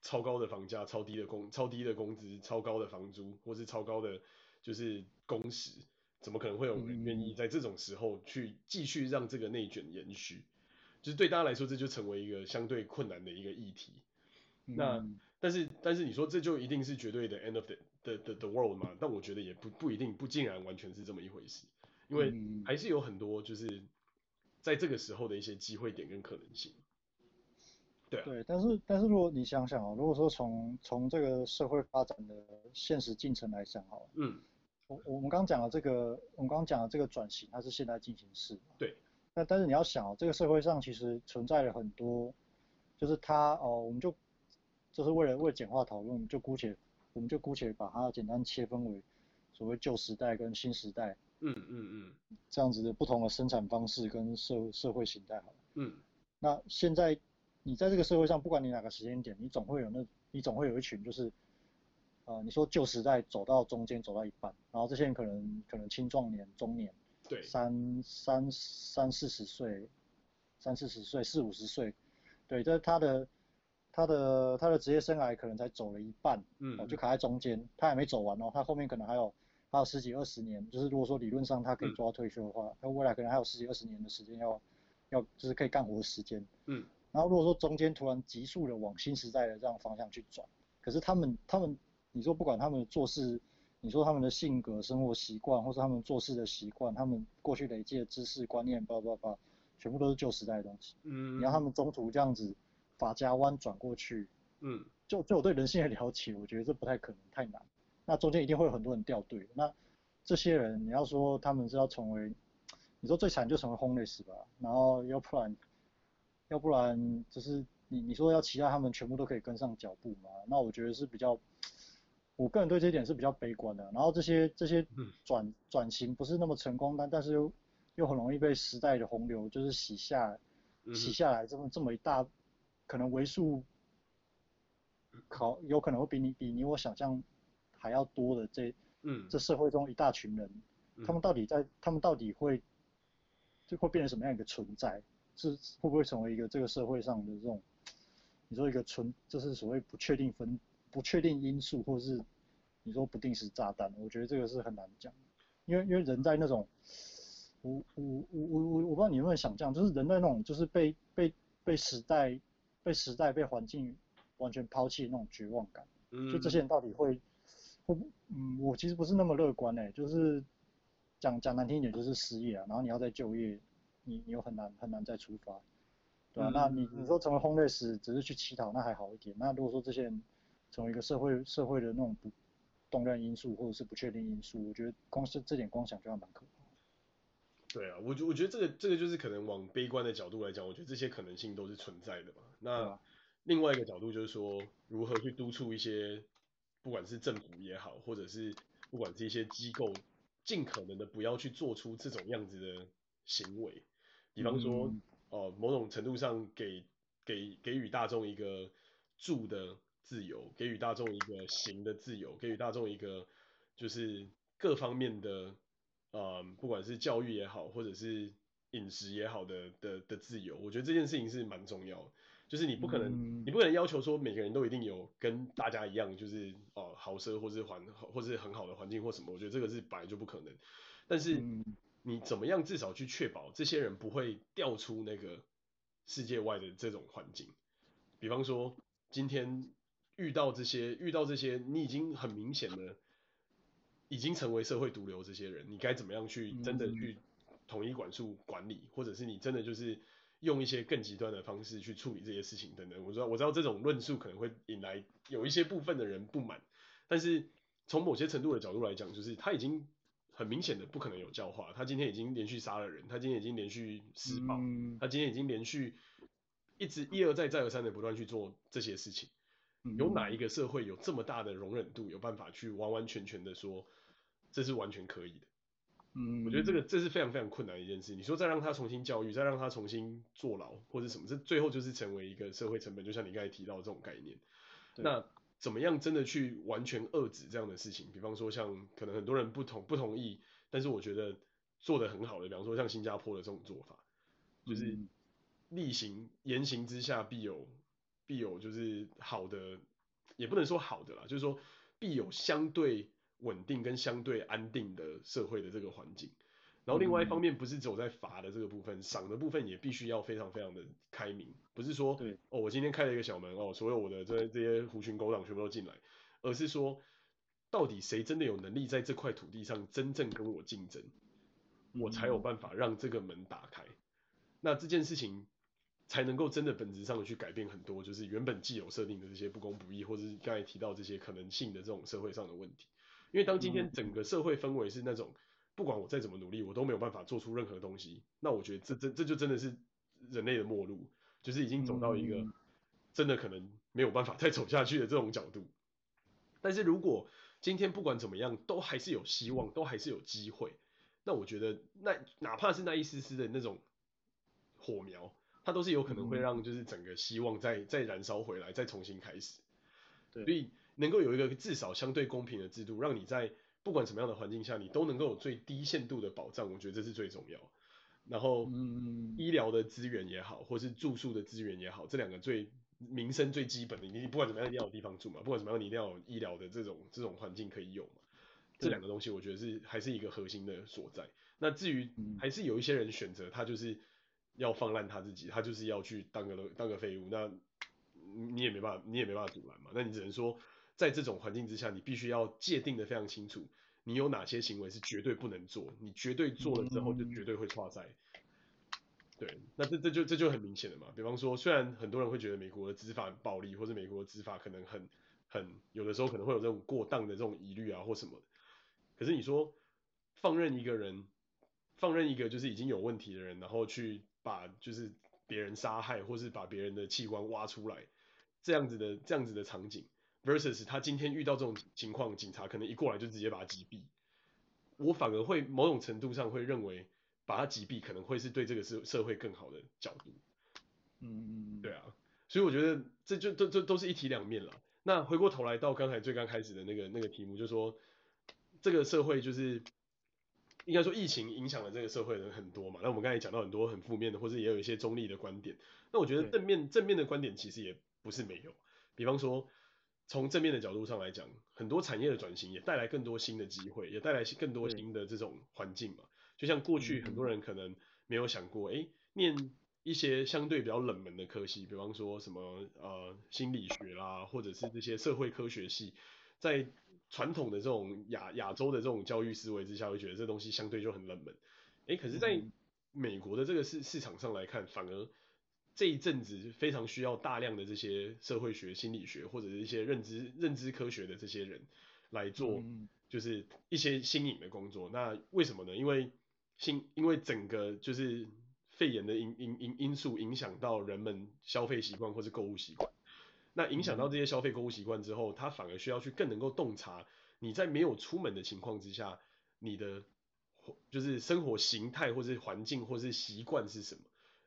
超高的房价、超低的工、超低的工资、超高的房租，或是超高的就是工时，怎么可能会有人愿意在这种时候去继续让这个内卷延续？就是对大家来说，这就成为一个相对困难的一个议题。嗯、那但是但是你说这就一定是绝对的 end of the the the, the world 吗？但我觉得也不不一定，不竟然完全是这么一回事。因为还是有很多就是在这个时候的一些机会点跟可能性。对啊。对，但是但是如果你想想哦，如果说从从这个社会发展的现实进程来讲哈，嗯，我我们刚刚讲的这个，我们刚刚讲的这个转型，它是现在进行式。对。那但是你要想哦，这个社会上其实存在了很多，就是它哦，我们就就是为了为了简化讨论，我们就姑且我们就姑且把它简单切分为所谓旧时代跟新时代。嗯嗯嗯，这样子的不同的生产方式跟社社会形态好了。嗯，那现在你在这个社会上，不管你哪个时间点，你总会有那，你总会有一群就是，呃，你说旧时代走到中间走到一半，然后这些人可能可能青壮年、中年，对，三三三四十岁，三四十岁、四五十岁，对，这他的他的他的职业生涯可能才走了一半，嗯，就卡在中间，他还没走完哦，他后面可能还有。还有十几二十年，就是如果说理论上他可以做到退休的话，他、嗯、未来可能还有十几二十年的时间要要就是可以干活的时间。嗯。然后如果说中间突然急速的往新时代的这样方向去转，可是他们他们你说不管他们做事，你说他们的性格、生活习惯，或是他们做事的习惯，他们过去累积的知识观念，叭叭叭，全部都是旧时代的东西。嗯。你让他们中途这样子法家湾转过去，嗯，就就我对人性的了解，我觉得这不太可能，太难。那中间一定会有很多人掉队，那这些人你要说他们是要成为，你说最惨就成为 homeless 吧，然后要不然，要不然就是你你说要期待他们全部都可以跟上脚步嘛？那我觉得是比较，我个人对这一点是比较悲观的。然后这些这些转转型不是那么成功，但但是又又很容易被时代的洪流就是洗下洗下来这么这么一大，可能为数，考有可能会比你比你我想象。还要多的这，嗯，这社会中一大群人，嗯、他们到底在，他们到底会，就会变成什么样一个存在？是会不会成为一个这个社会上的这种，你说一个存，就是所谓不确定分，不确定因素，或是你说不定时炸弹？我觉得这个是很难讲，因为因为人在那种，我我我我我我不知道你有没有想象，就是人在那种就是被被被时代被时代被环境完全抛弃的那种绝望感，嗯，就这些人到底会。会嗯，我其实不是那么乐观诶，就是讲讲难听一点就是失业啊，然后你要再就业，你你又很难很难再出发，对、啊？嗯、那你你说成为 homeless 只是去乞讨，那还好一点。那如果说这些人成为一个社会社会的那种不动乱因素或者是不确定因素，我觉得光是这点光想就要蛮可怕。对啊，我觉我觉得这个这个就是可能往悲观的角度来讲，我觉得这些可能性都是存在的嘛。那另外一个角度就是说，如何去督促一些。不管是政府也好，或者是不管是一些机构，尽可能的不要去做出这种样子的行为。比方说，哦、嗯呃，某种程度上给给给予大众一个住的自由，给予大众一个行的自由，给予大众一个就是各方面的，呃，不管是教育也好，或者是饮食也好的的的自由。我觉得这件事情是蛮重要的。就是你不可能，嗯、你不可能要求说每个人都一定有跟大家一样，就是哦、呃、豪奢或是环或是很好的环境或什么，我觉得这个是本来就不可能。但是你怎么样至少去确保这些人不会掉出那个世界外的这种环境？比方说今天遇到这些遇到这些你已经很明显的已经成为社会毒瘤这些人，你该怎么样去真的去统一管束管理，或者是你真的就是。用一些更极端的方式去处理这些事情等等，我知道我知道这种论述可能会引来有一些部分的人不满，但是从某些程度的角度来讲，就是他已经很明显的不可能有教化，他今天已经连续杀了人，他今天已经连续施暴，嗯、他今天已经连续一直一而再再而三的不断去做这些事情，有哪一个社会有这么大的容忍度，有办法去完完全全的说这是完全可以的？嗯，我觉得这个这是非常非常困难的一件事。你说再让他重新教育，再让他重新坐牢或者什么，这最后就是成为一个社会成本。就像你刚才提到的这种概念，那怎么样真的去完全遏制这样的事情？比方说像可能很多人不同不同意，但是我觉得做得很好的，比方说像新加坡的这种做法，就是厉行言行之下必有必有就是好的，也不能说好的啦，就是说必有相对。稳定跟相对安定的社会的这个环境，然后另外一方面不是走在罚的这个部分，赏的部分也必须要非常非常的开明，不是说对哦，我今天开了一个小门哦，所有我的这这些狐群狗党全部都进来，而是说到底谁真的有能力在这块土地上真正跟我竞争，我才有办法让这个门打开。那这件事情才能够真的本质上的去改变很多，就是原本既有设定的这些不公不义，或者是刚才提到这些可能性的这种社会上的问题。因为当今天整个社会氛围是那种，不管我再怎么努力，我都没有办法做出任何东西，那我觉得这这这就真的是人类的末路，就是已经走到一个真的可能没有办法再走下去的这种角度。但是如果今天不管怎么样，都还是有希望，都还是有机会，那我觉得那哪怕是那一丝丝的那种火苗。它都是有可能会让就是整个希望再再燃烧回来，再重新开始。对，所以能够有一个至少相对公平的制度，让你在不管什么样的环境下，你都能够有最低限度的保障，我觉得这是最重要。然后，嗯，医疗的资源也好，或是住宿的资源也好，这两个最民生最基本的，你不管怎么样一定要有地方住嘛，不管怎么样你一定要有医疗的这种这种环境可以有嘛。这两个东西我觉得是还是一个核心的所在。那至于还是有一些人选择他就是。要放烂他自己，他就是要去当个当个废物，那你也没办法，你也没办法阻拦嘛。那你只能说，在这种环境之下，你必须要界定的非常清楚，你有哪些行为是绝对不能做，你绝对做了之后就绝对会挫赛。对，那这这就这就很明显了嘛。比方说，虽然很多人会觉得美国的执法暴力，或者美国的执法可能很很有的时候可能会有这种过当的这种疑虑啊或什么，可是你说放任一个人，放任一个就是已经有问题的人，然后去。把就是别人杀害，或是把别人的器官挖出来，这样子的这样子的场景，versus 他今天遇到这种情况，警察可能一过来就直接把他击毙，我反而会某种程度上会认为，把他击毙可能会是对这个社社会更好的角度。嗯嗯嗯，对啊，所以我觉得这就都这都是一体两面了。那回过头来到刚才最刚开始的那个那个题目，就是说这个社会就是。应该说疫情影响了这个社会的人很多嘛，那我们刚才讲到很多很负面的，或者也有一些中立的观点。那我觉得正面正面的观点其实也不是没有，比方说从正面的角度上来讲，很多产业的转型也带来更多新的机会，也带来更多新的这种环境嘛。就像过去很多人可能没有想过，诶，念一些相对比较冷门的科系，比方说什么呃心理学啦，或者是这些社会科学系，在传统的这种亚亚洲的这种教育思维之下，会觉得这东西相对就很冷门。诶，可是在美国的这个市市场上来看，反而这一阵子非常需要大量的这些社会学、心理学或者是一些认知认知科学的这些人来做，就是一些新颖的工作。那为什么呢？因为新因为整个就是肺炎的因因因因素影响到人们消费习惯或是购物习惯。那影响到这些消费购物习惯之后，他反而需要去更能够洞察你在没有出门的情况之下，你的就是生活形态或是环境或是习惯是什么，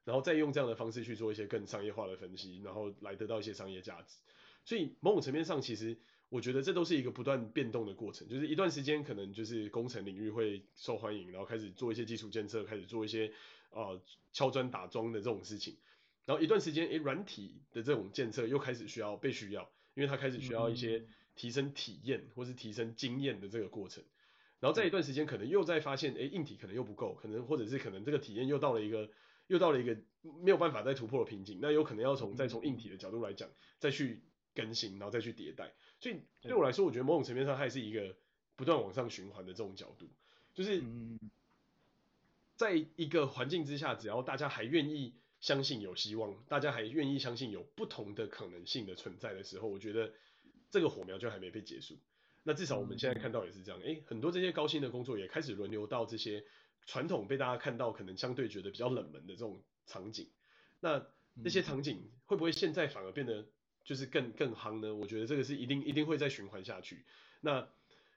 然后再用这样的方式去做一些更商业化的分析，然后来得到一些商业价值。所以某种层面上，其实我觉得这都是一个不断变动的过程，就是一段时间可能就是工程领域会受欢迎，然后开始做一些基础建设，开始做一些呃敲砖打桩的这种事情。然后一段时间，诶，软体的这种建设又开始需要被需要，因为它开始需要一些提升体验或是提升经验的这个过程。然后在一段时间，可能又在发现，诶，硬体可能又不够，可能或者是可能这个体验又到了一个又到了一个没有办法再突破的瓶颈，那有可能要从再从硬体的角度来讲，再去更新，然后再去迭代。所以对我来说，我觉得某种层面上，它也是一个不断往上循环的这种角度，就是在一个环境之下，只要大家还愿意。相信有希望，大家还愿意相信有不同的可能性的存在的时候，我觉得这个火苗就还没被结束。那至少我们现在看到也是这样，诶，很多这些高薪的工作也开始轮流到这些传统被大家看到可能相对觉得比较冷门的这种场景。那那些场景会不会现在反而变得就是更更夯呢？我觉得这个是一定一定会再循环下去。那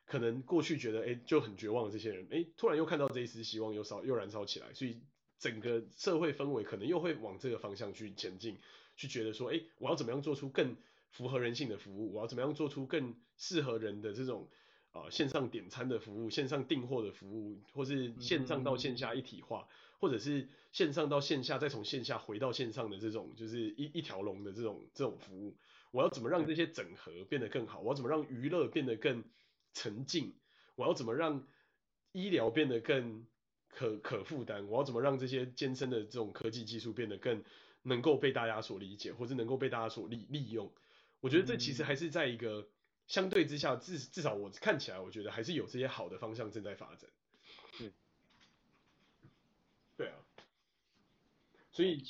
可能过去觉得诶就很绝望的这些人，诶突然又看到这一丝希望又烧又燃烧起来，所以。整个社会氛围可能又会往这个方向去前进，去觉得说，哎，我要怎么样做出更符合人性的服务？我要怎么样做出更适合人的这种啊、呃、线上点餐的服务、线上订货的服务，或是线上到线下一体化，或者是线上到线下再从线下回到线上的这种，就是一一条龙的这种这种服务。我要怎么让这些整合变得更好？我要怎么让娱乐变得更沉浸？我要怎么让医疗变得更可可负担，我要怎么让这些艰深的这种科技技术变得更能够被大家所理解，或者能够被大家所利利用？我觉得这其实还是在一个相对之下，至至少我看起来，我觉得还是有这些好的方向正在发展。对，对啊，所以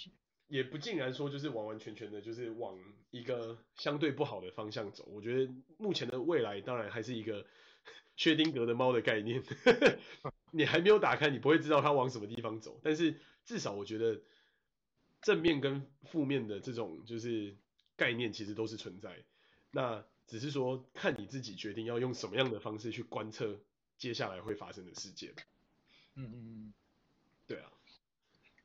也不尽然说就是完完全全的，就是往一个相对不好的方向走。我觉得目前的未来当然还是一个薛丁格的猫的概念，你还没有打开，你不会知道它往什么地方走。但是至少我觉得正面跟负面的这种就是概念其实都是存在。那只是说看你自己决定要用什么样的方式去观测接下来会发生的事件。嗯嗯嗯，对啊，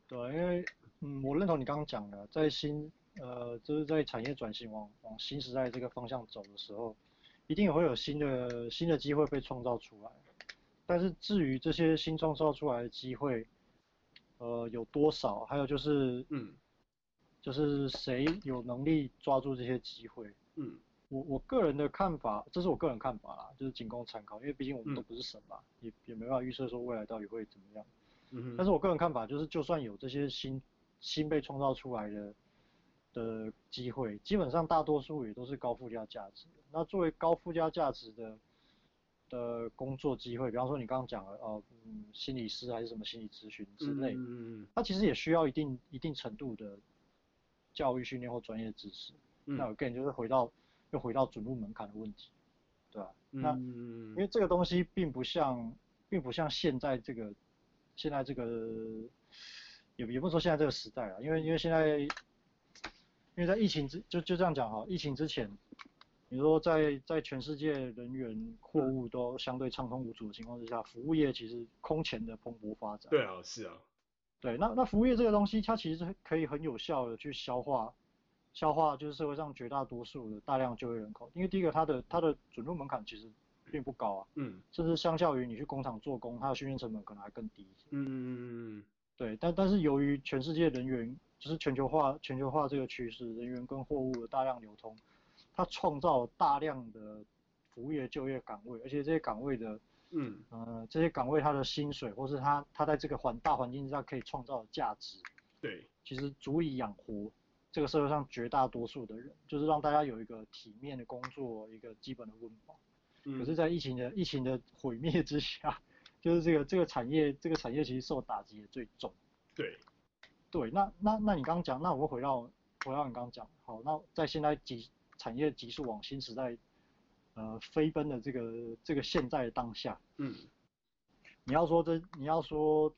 对，因为。嗯，我认同你刚刚讲的，在新呃，就是在产业转型往往新时代这个方向走的时候，一定也会有新的新的机会被创造出来。但是至于这些新创造出来的机会，呃，有多少，还有就是，嗯，就是谁有能力抓住这些机会？嗯，我我个人的看法，这是我个人看法啦，就是仅供参考，因为毕竟我们都不是神嘛，嗯、也也没办法预测说未来到底会怎么样。嗯哼，但是我个人看法就是，就算有这些新新被创造出来的的机会，基本上大多数也都是高附加价值。那作为高附加价值的的工作机会，比方说你刚刚讲了哦，嗯，心理师还是什么心理咨询之类，嗯嗯，它其实也需要一定一定程度的教育训练或专业知识。嗯、那我个人就是回到又回到准入门槛的问题，对吧？嗯、那因为这个东西并不像并不像现在这个现在这个。也也不说现在这个时代啊，因为因为现在，因为在疫情之就就这样讲哈，疫情之前，你说在在全世界人员货物都相对畅通无阻的情况之下，服务业其实空前的蓬勃发展。对啊，是啊。对，那那服务业这个东西，它其实是可以很有效的去消化消化，就是社会上绝大多数的大量就业人口，因为第一个它的它的准入门槛其实并不高啊，嗯，甚至相较于你去工厂做工，它的训练成本可能还更低一些。嗯嗯嗯嗯。对，但但是由于全世界人员就是全球化全球化这个趋势，人员跟货物的大量流通，它创造大量的服务业就业岗位，而且这些岗位的，嗯呃这些岗位它的薪水或是它它在这个环大环境之下可以创造的价值，对，其实足以养活这个社会上绝大多数的人，就是让大家有一个体面的工作，一个基本的温饱。嗯，可是，在疫情的疫情的毁灭之下。就是这个这个产业，这个产业其实受打击也最重。对，对，那那那你刚刚讲，那我们回到回到你刚刚讲，好，那在现在急产业急速往新时代呃飞奔的这个这个现在的当下，嗯，你要说这你要说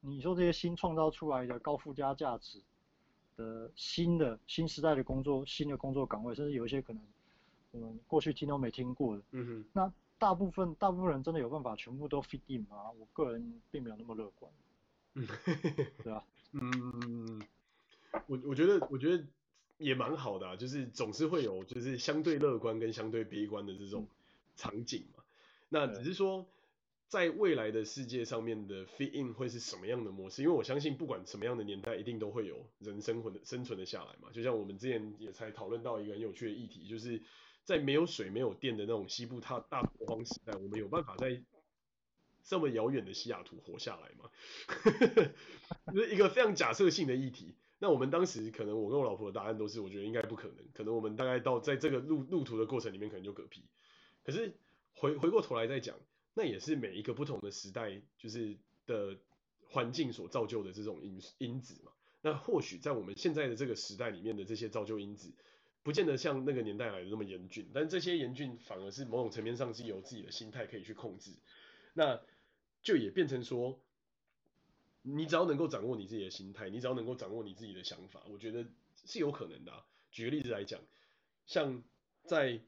你说这些新创造出来的高附加价值的新的新时代的工作新的工作岗位，甚至有一些可能我们过去听都没听过的，嗯哼，那。大部分大部分人真的有办法全部都 fit in 吗？我个人并没有那么乐观。嗯，对啊，嗯，我我觉得我觉得也蛮好的啊，就是总是会有就是相对乐观跟相对悲观的这种场景嘛。那只是说在未来的世界上面的 fit in 会是什么样的模式？因为我相信不管什么样的年代，一定都会有人生存的生存的下来嘛。就像我们之前也才讨论到一个很有趣的议题，就是。在没有水、没有电的那种西部大大拓荒时代，我们有办法在这么遥远的西雅图活下来吗？是一个非常假设性的议题。那我们当时可能我跟我老婆的答案都是，我觉得应该不可能。可能我们大概到在这个路路途的过程里面，可能就嗝屁。可是回回过头来再讲，那也是每一个不同的时代，就是的环境所造就的这种因因子嘛。那或许在我们现在的这个时代里面的这些造就因子。不见得像那个年代来的那么严峻，但这些严峻反而是某种层面上是由自己的心态可以去控制，那就也变成说，你只要能够掌握你自己的心态，你只要能够掌握你自己的想法，我觉得是有可能的啊。举个例子来讲，像在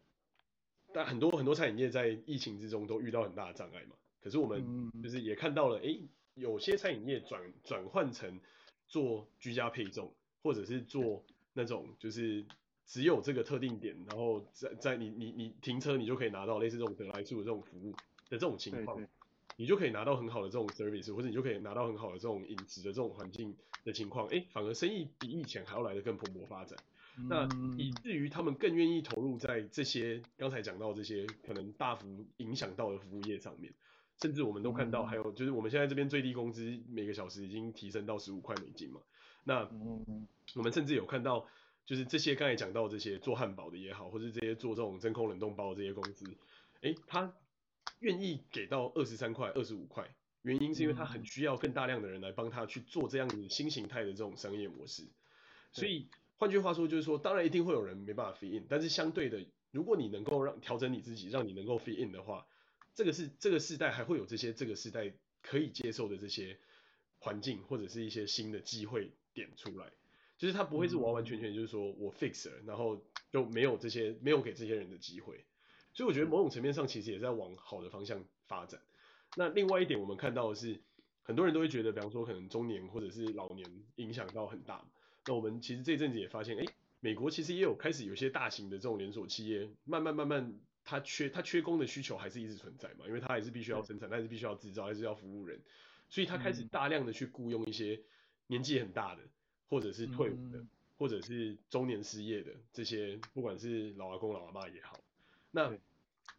但很多很多餐饮业在疫情之中都遇到很大的障碍嘛，可是我们就是也看到了，哎，有些餐饮业转转换成做居家配送，或者是做那种就是。只有这个特定点，然后在在你你你停车，你就可以拿到类似这种得来速的这种服务的这种情况，对对，你就可以拿到很好的这种 service，或者你就可以拿到很好的这种饮食的这种环境的情况，哎，反而生意比以前还要来得更蓬勃发展。嗯、那以至于他们更愿意投入在这些刚才讲到这些可能大幅影响到的服务业上面，甚至我们都看到还有就是我们现在这边最低工资每个小时已经提升到十五块美金嘛，那我们甚至有看到。就是这些刚才讲到这些做汉堡的也好，或是这些做这种真空冷冻包的这些公司，诶，他愿意给到二十三块、二十五块，原因是因为他很需要更大量的人来帮他去做这样子新形态的这种商业模式。所以换句话说就是说，当然一定会有人没办法 fit in，但是相对的，如果你能够让调整你自己，让你能够 fit in 的话，这个是这个世代还会有这些这个世代可以接受的这些环境或者是一些新的机会点出来，就是他不会是完完全全就是说我 fix 了，然后就没有这些没有给这些人的机会。所以我觉得某种层面上其实也在往好的方向发展。那另外一点我们看到的是，很多人都会觉得，比方说可能中年或者是老年影响到很大。那我们其实这阵子也发现，哎，美国其实也有开始有些大型的这种连锁企业，慢慢慢慢它缺它缺工的需求还是一直存在嘛，因为它还是必须要生产，它还是必须要制造，还是要服务人，所以它开始大量的去雇佣一些年纪很大的，或者是退伍的，或者是中年失业的这些，不管是老阿公老阿妈也好。那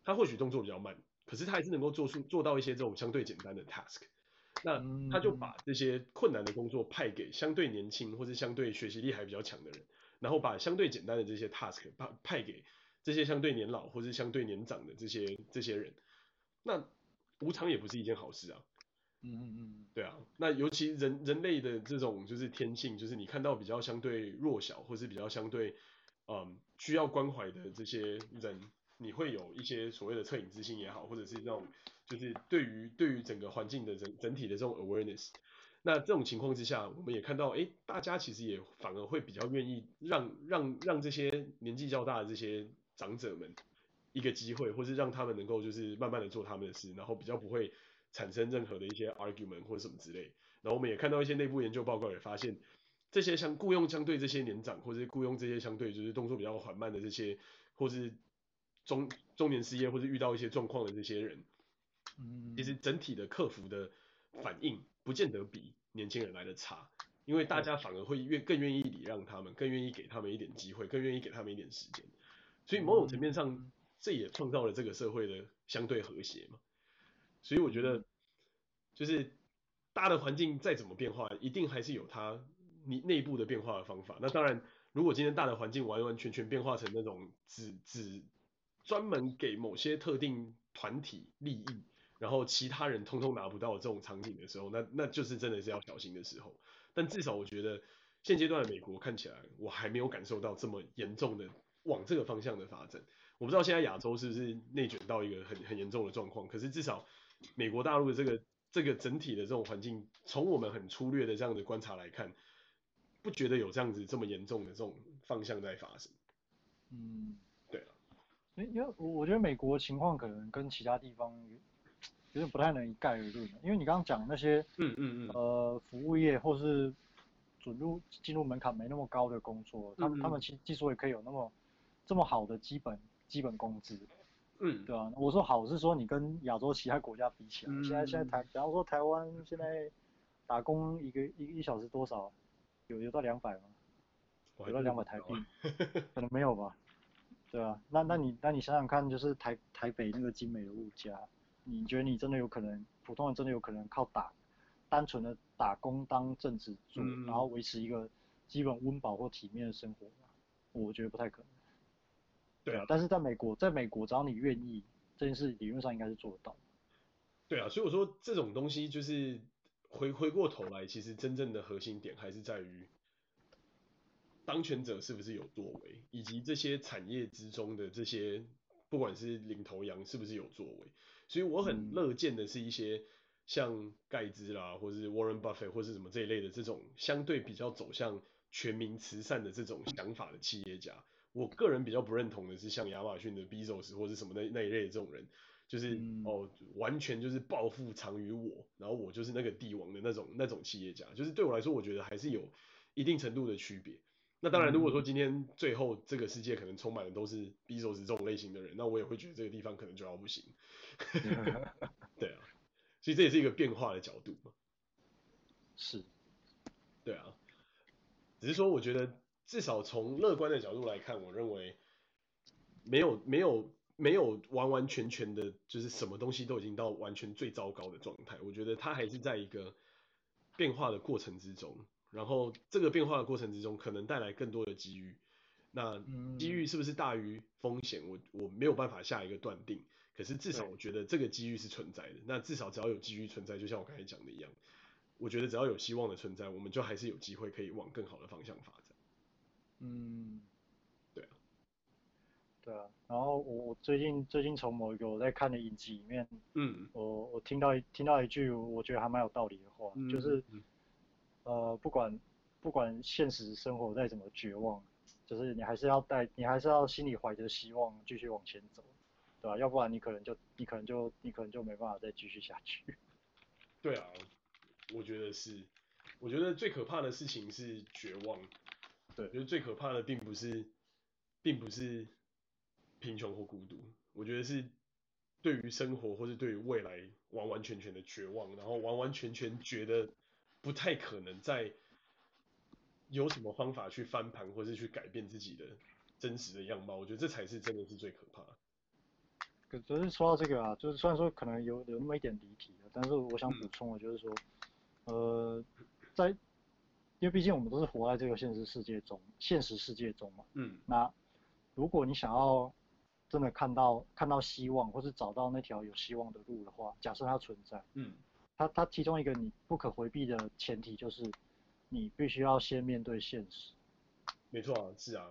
他或许动作比较慢，可是他还是能够做出做到一些这种相对简单的 task。那他就把这些困难的工作派给相对年轻或者相对学习力还比较强的人，然后把相对简单的这些 task 派派给这些相对年老或者相对年长的这些这些人。那无常也不是一件好事啊。嗯嗯嗯，对啊。那尤其人人类的这种就是天性，就是你看到比较相对弱小或是比较相对嗯需要关怀的这些人。你会有一些所谓的恻隐之心也好，或者是那种就是对于对于整个环境的整整体的这种 awareness，那这种情况之下，我们也看到，哎，大家其实也反而会比较愿意让让让这些年纪较大的这些长者们一个机会，或是让他们能够就是慢慢的做他们的事，然后比较不会产生任何的一些 argument 或者什么之类。然后我们也看到一些内部研究报告也发现，这些像雇佣相对这些年长，或者是雇佣这些相对就是动作比较缓慢的这些，或是中中年失业或者遇到一些状况的这些人，嗯，其实整体的客服的反应不见得比年轻人来的差，因为大家反而会愿更愿意礼让他们，更愿意给他们一点机会，更愿意给他们一点时间，所以某种层面上，这也创造了这个社会的相对和谐嘛。所以我觉得，就是大的环境再怎么变化，一定还是有它你内部的变化的方法。那当然，如果今天大的环境完完全全变化成那种只只专门给某些特定团体利益，然后其他人通通拿不到这种场景的时候，那那就是真的是要小心的时候。但至少我觉得现阶段的美国看起来，我还没有感受到这么严重的往这个方向的发展。我不知道现在亚洲是不是内卷到一个很很严重的状况，可是至少美国大陆的这个这个整体的这种环境，从我们很粗略的这样的观察来看，不觉得有这样子这么严重的这种方向在发生。嗯。因为我觉得美国情况可能跟其他地方有点不太能一概而论，因为你刚刚讲那些，嗯嗯嗯，呃，服务业或是准入进入门槛没那么高的工作，他们他们其之所以可以有那么这么好的基本基本工资，嗯，对啊，我说好是说你跟亚洲其他国家比起来，现在现在台，比方说台湾现在打工一个一一小时多少？有有到两百吗？有到两百台币？可能没有吧。对啊，那那你那你想想看，就是台台北那个精美的物价，你觉得你真的有可能，普通人真的有可能靠打，单纯的打工当正职做，嗯、然后维持一个基本温饱或体面的生活吗？我觉得不太可能。对啊，但是在美国，在美国只要你愿意，这件事理论上应该是做得到。对啊，所以我说这种东西就是回回过头来，其实真正的核心点还是在于。当权者是不是有作为，以及这些产业之中的这些，不管是领头羊是不是有作为，所以我很乐见的是一些像盖茨啦，或是 Warren Buffett 或是什么这一类的这种相对比较走向全民慈善的这种想法的企业家。我个人比较不认同的是像亚马逊的 Bezos 或是什么那那一类的这种人，就是哦完全就是暴富藏于我，然后我就是那个帝王的那种那种企业家，就是对我来说，我觉得还是有一定程度的区别。那当然，如果说今天最后这个世界可能充满的都是 Bezos 这种类型的人，那我也会觉得这个地方可能就要不行。对啊，所以这也是一个变化的角度嘛。是。对啊。只是说，我觉得至少从乐观的角度来看，我认为没有没有没有完完全全的，就是什么东西都已经到完全最糟糕的状态。我觉得它还是在一个变化的过程之中。然后这个变化的过程之中，可能带来更多的机遇。那机遇是不是大于风险？我我没有办法下一个断定。可是至少我觉得这个机遇是存在的。那至少只要有机遇存在，就像我刚才讲的一样，我觉得只要有希望的存在，我们就还是有机会可以往更好的方向发展。嗯，对啊，对啊。然后我我最近最近从某一个我在看的影集里面，嗯，我我听到听到一句我觉得还蛮有道理的话，嗯、就是，呃，不管不管现实生活再怎么绝望，就是你还是要带你还是要心里怀着希望继续往前走，对吧、啊？要不然你可能就你可能就你可能就没办法再继续下去。对啊，我觉得是，我觉得最可怕的事情是绝望。对，我觉得最可怕的并不是，并不是贫穷或孤独，我觉得是对于生活或是对于未来完完全全的绝望，然后完完全全觉得不太可能再有什么方法去翻盘或是去改变自己的真实的样貌，我觉得这才是真的是最可怕的。可是说到这个啊，就是虽然说可能有有那么一点离题了，但是我想补充的就是说，嗯、呃，在，因为毕竟我们都是活在这个现实世界中，现实世界中嘛，嗯，那如果你想要真的看到看到希望，或是找到那条有希望的路的话，假设它存在，嗯，它它其中一个你不可回避的前提就是，你必须要先面对现实。没错啊，是啊。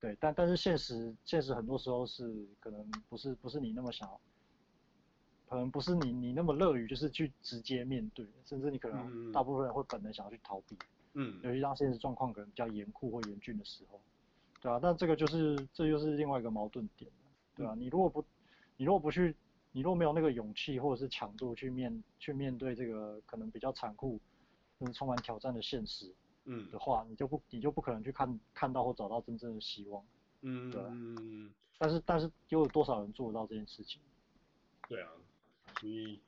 对，但但是现实现实很多时候是可能不是不是你那么想，可能不是你你那么乐于就是去直接面对，甚至你可能大部分人会本能想要去逃避，嗯，尤其当现实状况可能比较严酷或严峻的时候，对啊，但这个就是这就是另外一个矛盾点，对啊，你如果不你如果不去，你如果没有那个勇气或者是强度去面去面对这个可能比较残酷，就是充满挑战的现实。嗯的话，你就不你就不可能去看看到或找到真正的希望，嗯，对，嗯，但是但是又有多少人做得到这件事情？对啊，所以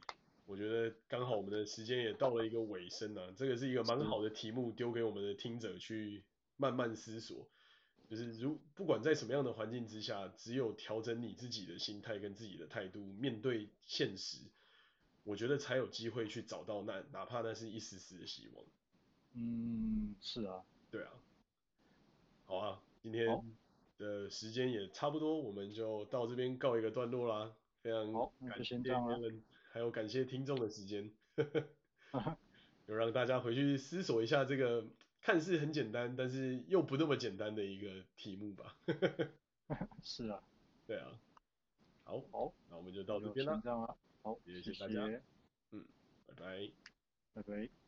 我觉得刚好我们的时间也到了一个尾声啊，这个是一个蛮好的题目，丢给我们的听者去慢慢思索，就是如不管在什么样的环境之下，只有调整你自己的心态跟自己的态度，面对现实，我觉得才有机会去找到那哪怕那是一丝丝的希望。嗯，是啊，对啊，好啊，今天的时间也差不多，我们就到这边告一个段落啦。非常感谢还有感谢听众的时间，有让大家回去思索一下这个看似很简单，但是又不那么简单的一个题目吧。是啊，对啊，好，好，那我们就到这边了。好，谢谢大家，嗯，拜拜，拜拜。